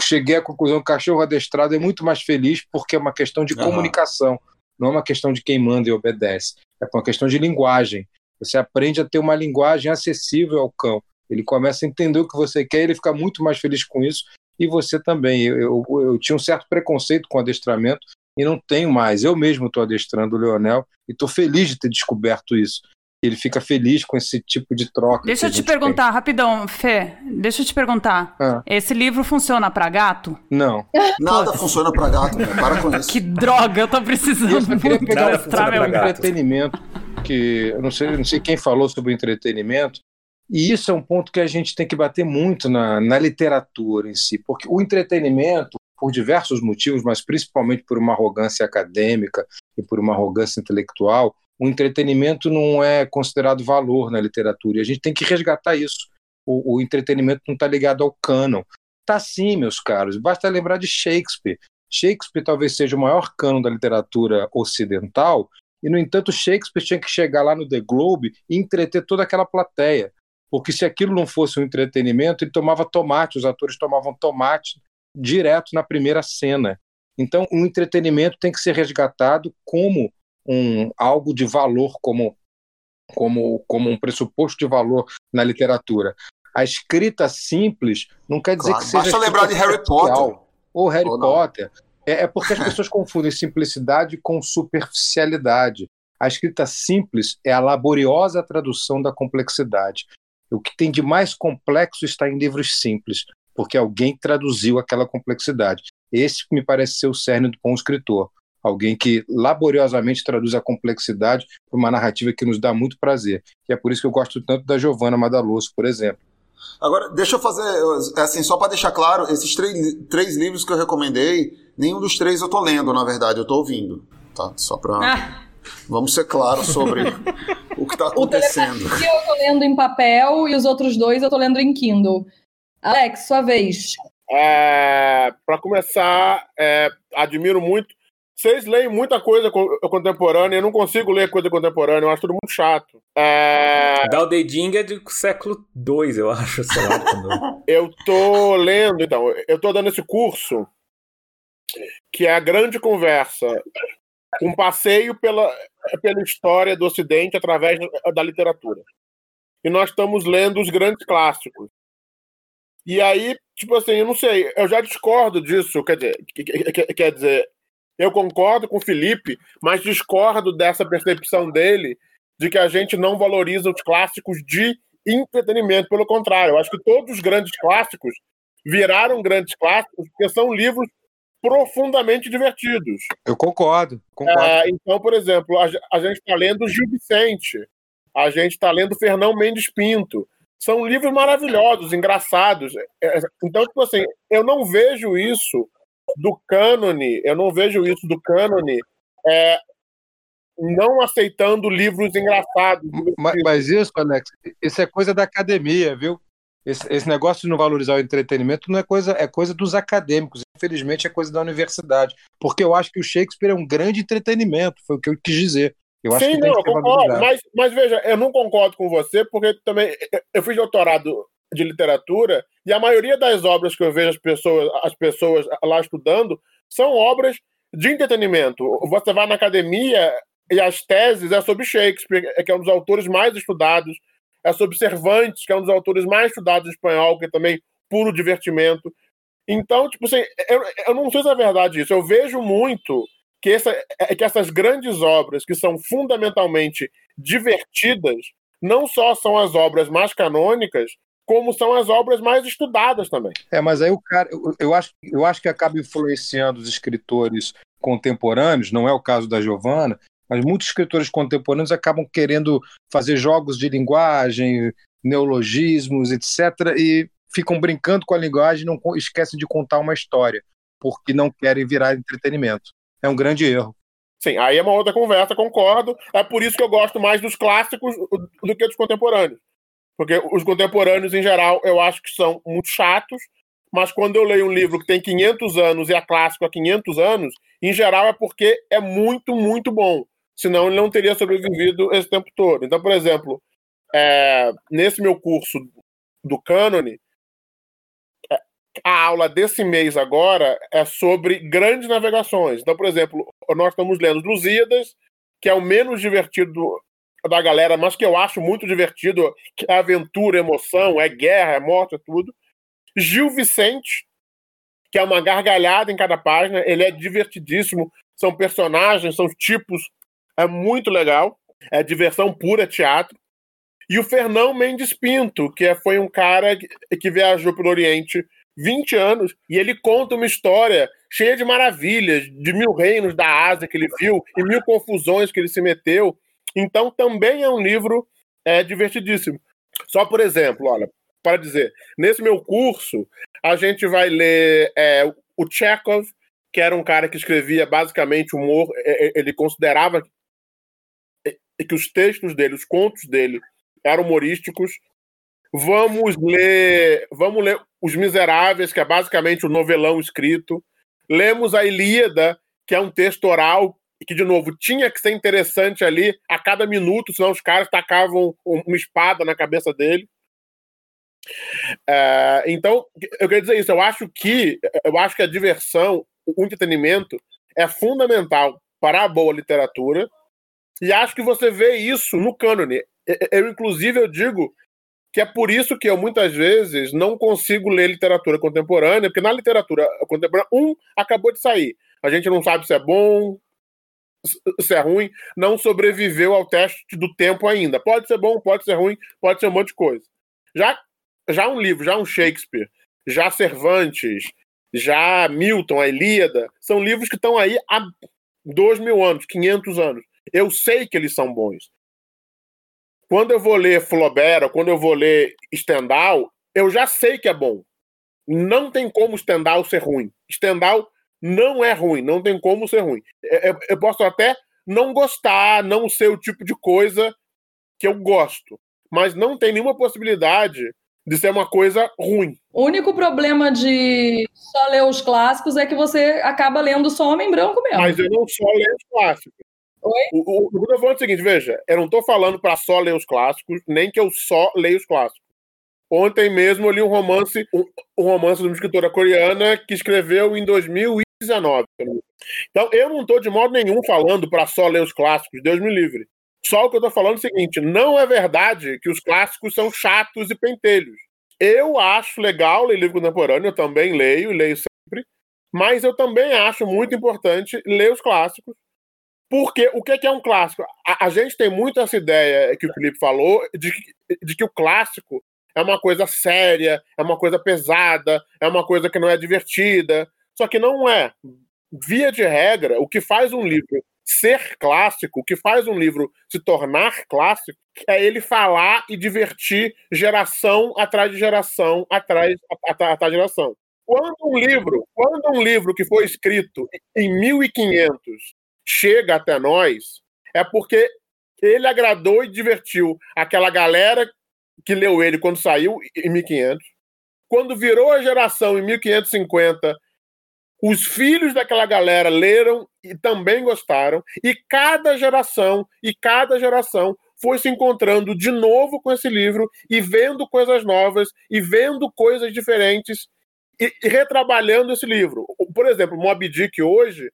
Cheguei à conclusão que o cachorro adestrado é muito mais feliz porque é uma questão de uhum. comunicação, não é uma questão de quem manda e obedece. É uma questão de linguagem. Você aprende a ter uma linguagem acessível ao cão. Ele começa a entender o que você quer, ele fica muito mais feliz com isso, e você também. Eu, eu, eu tinha um certo preconceito com adestramento e não tenho mais. Eu mesmo estou adestrando o Leonel e estou feliz de ter descoberto isso. Ele fica feliz com esse tipo de troca. Deixa eu te perguntar, tem. rapidão, Fê. Deixa eu te perguntar. Ah. Esse livro funciona para gato? Não. Nada funciona para gato, para com isso. Que droga, eu tô precisando eu queria pegar meu entretenimento. Que eu não sei, não sei quem falou sobre o entretenimento, e isso é um ponto que a gente tem que bater muito na, na literatura em si, porque o entretenimento, por diversos motivos, mas principalmente por uma arrogância acadêmica e por uma arrogância intelectual, o entretenimento não é considerado valor na literatura. E a gente tem que resgatar isso. O, o entretenimento não está ligado ao cânon. Está sim, meus caros. Basta lembrar de Shakespeare. Shakespeare talvez seja o maior cânon da literatura ocidental, e, no entanto, Shakespeare tinha que chegar lá no The Globe e entreter toda aquela plateia porque se aquilo não fosse um entretenimento, ele tomava tomate, os atores tomavam tomate direto na primeira cena. Então, o entretenimento tem que ser resgatado como um algo de valor, como como como um pressuposto de valor na literatura. A escrita simples não quer dizer claro, que seja basta lembrar de Harry Potter ou Harry ou Potter. É, é porque as pessoas confundem simplicidade com superficialidade. A escrita simples é a laboriosa tradução da complexidade. O que tem de mais complexo está em livros simples, porque alguém traduziu aquela complexidade. Esse me parece ser o cerne do bom escritor. Alguém que laboriosamente traduz a complexidade para uma narrativa que nos dá muito prazer. E é por isso que eu gosto tanto da Giovanna Madaloso, por exemplo. Agora, deixa eu fazer, assim, só para deixar claro, esses três, três livros que eu recomendei, Nenhum dos três eu tô lendo, na verdade, eu tô ouvindo. Tá? Só pra. Ah. Vamos ser claros sobre o que tá O acontecendo. Telepatia eu tô lendo em papel e os outros dois eu tô lendo em Kindle. Alex, sua vez. É, para começar, é, admiro muito. Vocês leem muita coisa co- contemporânea, eu não consigo ler coisa contemporânea, eu acho tudo muito chato. É, dedinho é do século II, eu acho, sei lá. eu tô lendo, então, eu tô dando esse curso que é a grande conversa, um passeio pela, pela história do Ocidente através da literatura. E nós estamos lendo os grandes clássicos. E aí, tipo assim, eu não sei, eu já discordo disso, quer dizer, que- que- que- quer dizer, eu concordo com o Felipe, mas discordo dessa percepção dele de que a gente não valoriza os clássicos de entretenimento. Pelo contrário, eu acho que todos os grandes clássicos viraram grandes clássicos porque são livros profundamente divertidos. Eu concordo, concordo. É, então, por exemplo, a, a gente está lendo Gil Vicente, a gente está lendo Fernão Mendes Pinto. São livros maravilhosos, engraçados. É, Então, tipo assim, eu não vejo isso do cânone, eu não vejo isso do cânone é, não aceitando livros engraçados. Ma- Mas, isso, Alex, isso é coisa da academia, viu? Esse, esse negócio de não valorizar o entretenimento não é coisa, é coisa dos acadêmicos. Infelizmente, é coisa da universidade. Porque eu acho que o Shakespeare é um grande entretenimento, foi o que eu quis dizer. Eu acho Sim, que não, eu concordo. Mas, mas veja, eu não concordo com você, porque também eu fiz doutorado de literatura e a maioria das obras que eu vejo as pessoas, as pessoas lá estudando são obras de entretenimento. Você vai na academia e as teses é sobre Shakespeare, que é um dos autores mais estudados, é sobre Cervantes, que é um dos autores mais estudados em espanhol, que é também puro divertimento. Então, tipo assim, eu, eu não sei se é verdade isso. Eu vejo muito que, essa, é que essas grandes obras, que são fundamentalmente divertidas, não só são as obras mais canônicas, como são as obras mais estudadas também. É, mas aí o cara, eu, eu acho, eu acho que acaba influenciando os escritores contemporâneos, não é o caso da Giovanna, mas muitos escritores contemporâneos acabam querendo fazer jogos de linguagem, neologismos, etc., e ficam brincando com a linguagem e não esquecem de contar uma história, porque não querem virar entretenimento. É um grande erro. Sim, aí é uma outra conversa, concordo. É por isso que eu gosto mais dos clássicos do que dos contemporâneos. Porque os contemporâneos, em geral, eu acho que são muito chatos, mas quando eu leio um livro que tem 500 anos e é clássico há 500 anos, em geral é porque é muito, muito bom. Senão ele não teria sobrevivido esse tempo todo. Então, por exemplo, é, nesse meu curso do cânone, é, a aula desse mês agora é sobre grandes navegações. Então, por exemplo, nós estamos lendo Lusíadas, que é o menos divertido da galera, mas que eu acho muito divertido, que é aventura, emoção, é guerra, é morte, é tudo. Gil Vicente, que é uma gargalhada em cada página, ele é divertidíssimo, são personagens, são tipos, é muito legal, é diversão pura, é teatro. E o Fernão Mendes Pinto, que é- foi um cara que, viajou pelo Oriente 20 anos e ele conta uma história cheia de maravilhas, de mil reinos da Ásia que ele viu e mil confusões que ele se meteu. Então também é um livro é, divertidíssimo. Só por exemplo, olha, para dizer, nesse meu curso a gente vai ler é, o Chekhov, que era um cara que escrevia basicamente humor, é, é, ele considerava que os textos dele, os contos dele eram humorísticos. Vamos ler, vamos ler Os Miseráveis, que é basicamente o um novelão escrito. Lemos a Ilíada, que é um texto oral que, de novo, tinha que ser interessante ali a cada minuto, senão os caras tacavam uma espada na cabeça dele. É, então, eu queria dizer isso. Eu acho que eu acho que a diversão, o entretenimento é fundamental para a boa literatura. E acho que você vê isso no cânone. Eu, inclusive, eu digo que é por isso que eu muitas vezes não consigo ler literatura contemporânea, porque na literatura contemporânea, um acabou de sair. A gente não sabe se é bom, se é ruim, não sobreviveu ao teste do tempo ainda. Pode ser bom, pode ser ruim, pode ser um monte de coisa. Já, já um livro, já um Shakespeare, já Cervantes, já Milton, a Ilíada, são livros que estão aí há dois mil anos, 500 anos. Eu sei que eles são bons. Quando eu vou ler Flaubert, quando eu vou ler Stendhal, eu já sei que é bom. Não tem como Stendhal ser ruim. Stendhal não é ruim, não tem como ser ruim. Eu, eu posso até não gostar, não ser o tipo de coisa que eu gosto, mas não tem nenhuma possibilidade de ser uma coisa ruim. O único problema de só ler os clássicos é que você acaba lendo só Homem Branco mesmo. Mas eu não só leio os clássicos. Oi? O, o, o que eu tô falando é o seguinte, veja, eu não tô falando para só ler os clássicos, nem que eu só leio os clássicos. Ontem mesmo eu li um romance, um, um romance de uma escritora coreana que escreveu em 2019. Então eu não tô de modo nenhum falando para só ler os clássicos, Deus me livre. Só o que eu tô falando é o seguinte: não é verdade que os clássicos são chatos e pentelhos. Eu acho legal ler livro contemporâneo, eu também leio e leio sempre, mas eu também acho muito importante ler os clássicos, porque o que é um clássico? A, a gente tem muito essa ideia que o Felipe falou de, de que o clássico é uma coisa séria, é uma coisa pesada, é uma coisa que não é divertida. Só que não é. Via de regra, o que faz um livro ser clássico, o que faz um livro se tornar clássico, é ele falar e divertir geração atrás de geração, atrás, atrás de geração. Quando um livro, quando um livro que foi escrito em 1500 chega até nós, é porque ele agradou e divertiu aquela galera que leu ele quando saiu em 1500. Quando virou a geração em 1550 os filhos daquela galera leram e também gostaram, e cada geração e cada geração foi se encontrando de novo com esse livro e vendo coisas novas e vendo coisas diferentes e, e retrabalhando esse livro. Por exemplo, Moby Dick hoje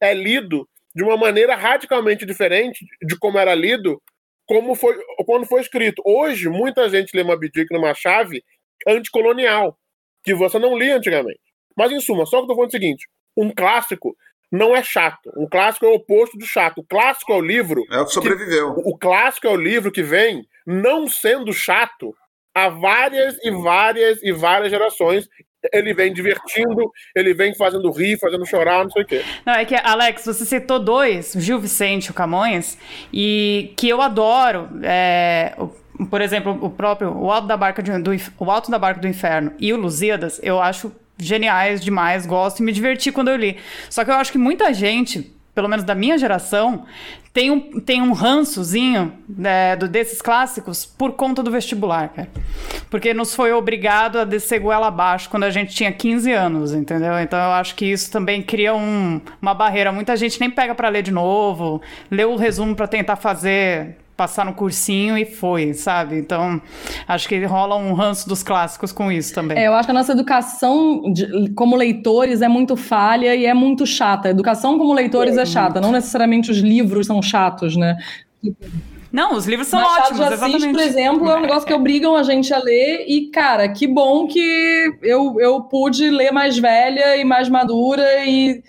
é lido de uma maneira radicalmente diferente de como era lido como foi quando foi escrito. Hoje, muita gente lê Moby Dick numa chave anticolonial, que você não lia antigamente. Mas, em suma, só que eu tô falando o seguinte: um clássico não é chato. Um clássico é o oposto do chato. O clássico é o livro. É o que sobreviveu. Que, o clássico é o livro que vem não sendo chato há várias e várias e várias gerações. Ele vem divertindo, ele vem fazendo rir, fazendo chorar, não sei o quê. Não, é que, Alex, você citou dois, o Gil Vicente e o Camões, e que eu adoro. É, por exemplo, o próprio O Alto da Barca, do, o Alto da Barca do Inferno e o Lusíadas, eu acho geniais demais, gosto e me diverti quando eu li. Só que eu acho que muita gente, pelo menos da minha geração, tem um, tem um rançozinho né, do, desses clássicos por conta do vestibular, cara. Porque nos foi obrigado a descer goela abaixo quando a gente tinha 15 anos, entendeu? Então eu acho que isso também cria um, uma barreira. Muita gente nem pega para ler de novo, lê o resumo para tentar fazer passar no cursinho e foi, sabe? Então, acho que rola um ranço dos clássicos com isso também. É, eu acho que a nossa educação de, como leitores é muito falha e é muito chata. A educação como leitores é, é chata, não necessariamente os livros são chatos, né? Não, os livros são Machado ótimos, de Assis, exatamente. por exemplo, é um negócio que obrigam a gente a ler e, cara, que bom que eu, eu pude ler mais velha e mais madura e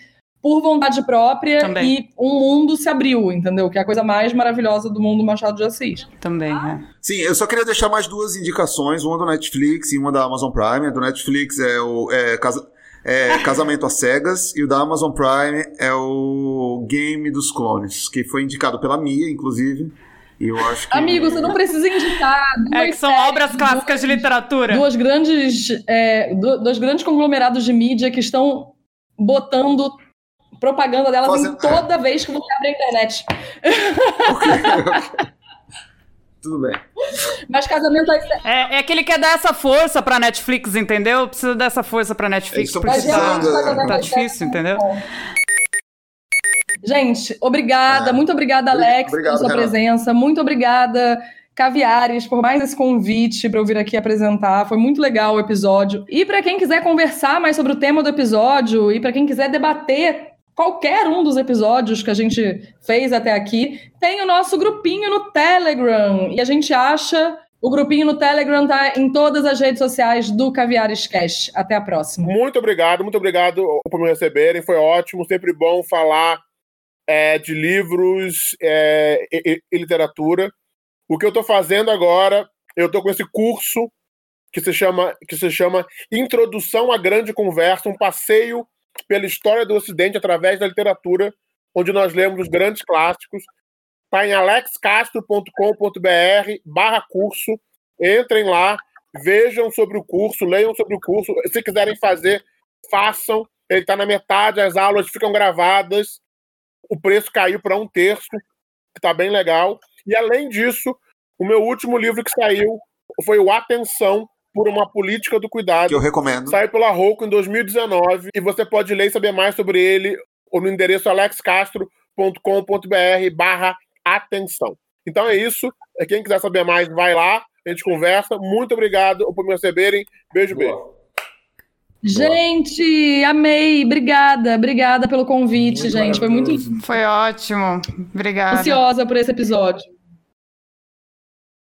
por vontade própria Também. e um mundo se abriu, entendeu? Que é a coisa mais maravilhosa do mundo Machado de Assis. Também, é. Sim, eu só queria deixar mais duas indicações, uma do Netflix e uma da Amazon Prime. A do Netflix é o é, casa, é Casamento às Cegas e o da Amazon Prime é o Game dos Clones, que foi indicado pela Mia, inclusive. E eu acho que... Amigo, você não precisa indicar. É que são séries, obras clássicas de literatura. Duas grandes, é, dois grandes conglomerados de mídia que estão botando propaganda delas Fazendo- em toda vez que você abre a internet. Tudo bem. Mas casamento. É, é que ele quer dar essa força pra Netflix, entendeu? Precisa dessa força pra Netflix. Porque precisando, tá, tá difícil, entendeu? Gente, obrigada, É. muito obrigada, Obri- Alex, obrigado, pela sua presença. Muito obrigada, Caviares, por mais esse convite para eu vir aqui apresentar. Foi muito legal o episódio. E para quem quiser conversar mais sobre o tema do episódio e para quem quiser debater qualquer um dos episódios que a gente fez até aqui, tem o nosso grupinho no Telegram. E a gente acha. O grupinho no Telegram tá em todas as redes sociais do Caviares Cash. Até a próxima. Muito obrigado, muito obrigado por me receberem. Foi ótimo, sempre bom falar é, de livros é, e, e- e literatura. O que eu estou fazendo agora, eu estou com esse curso que se chama que se chama Introdução à Grande Conversa, um passeio pela história do Ocidente através da literatura, onde nós lemos os grandes clássicos. Está em alexcastro.com.br barra curso. Entrem lá, vejam sobre o curso, leiam sobre o curso. Se quiserem fazer, façam. ele está na metade, as aulas ficam gravadas, o preço caiu para um terço, que está bem legal. E além disso, o meu último livro que saiu foi o Atenção por uma Política do Cuidado. Que eu recomendo. Saiu pela Rouco em 2019 e você pode ler e saber mais sobre ele no endereço alexcastro.com.br barra atenção. Então é isso. Quem quiser saber mais, vai lá, a gente conversa. Muito obrigado por me receberem. Beijo, Boa. beijo. Gente, amei. Obrigada. Obrigada pelo convite, muito gente. Foi muito Foi ótimo. Obrigada. Ansiosa por esse episódio.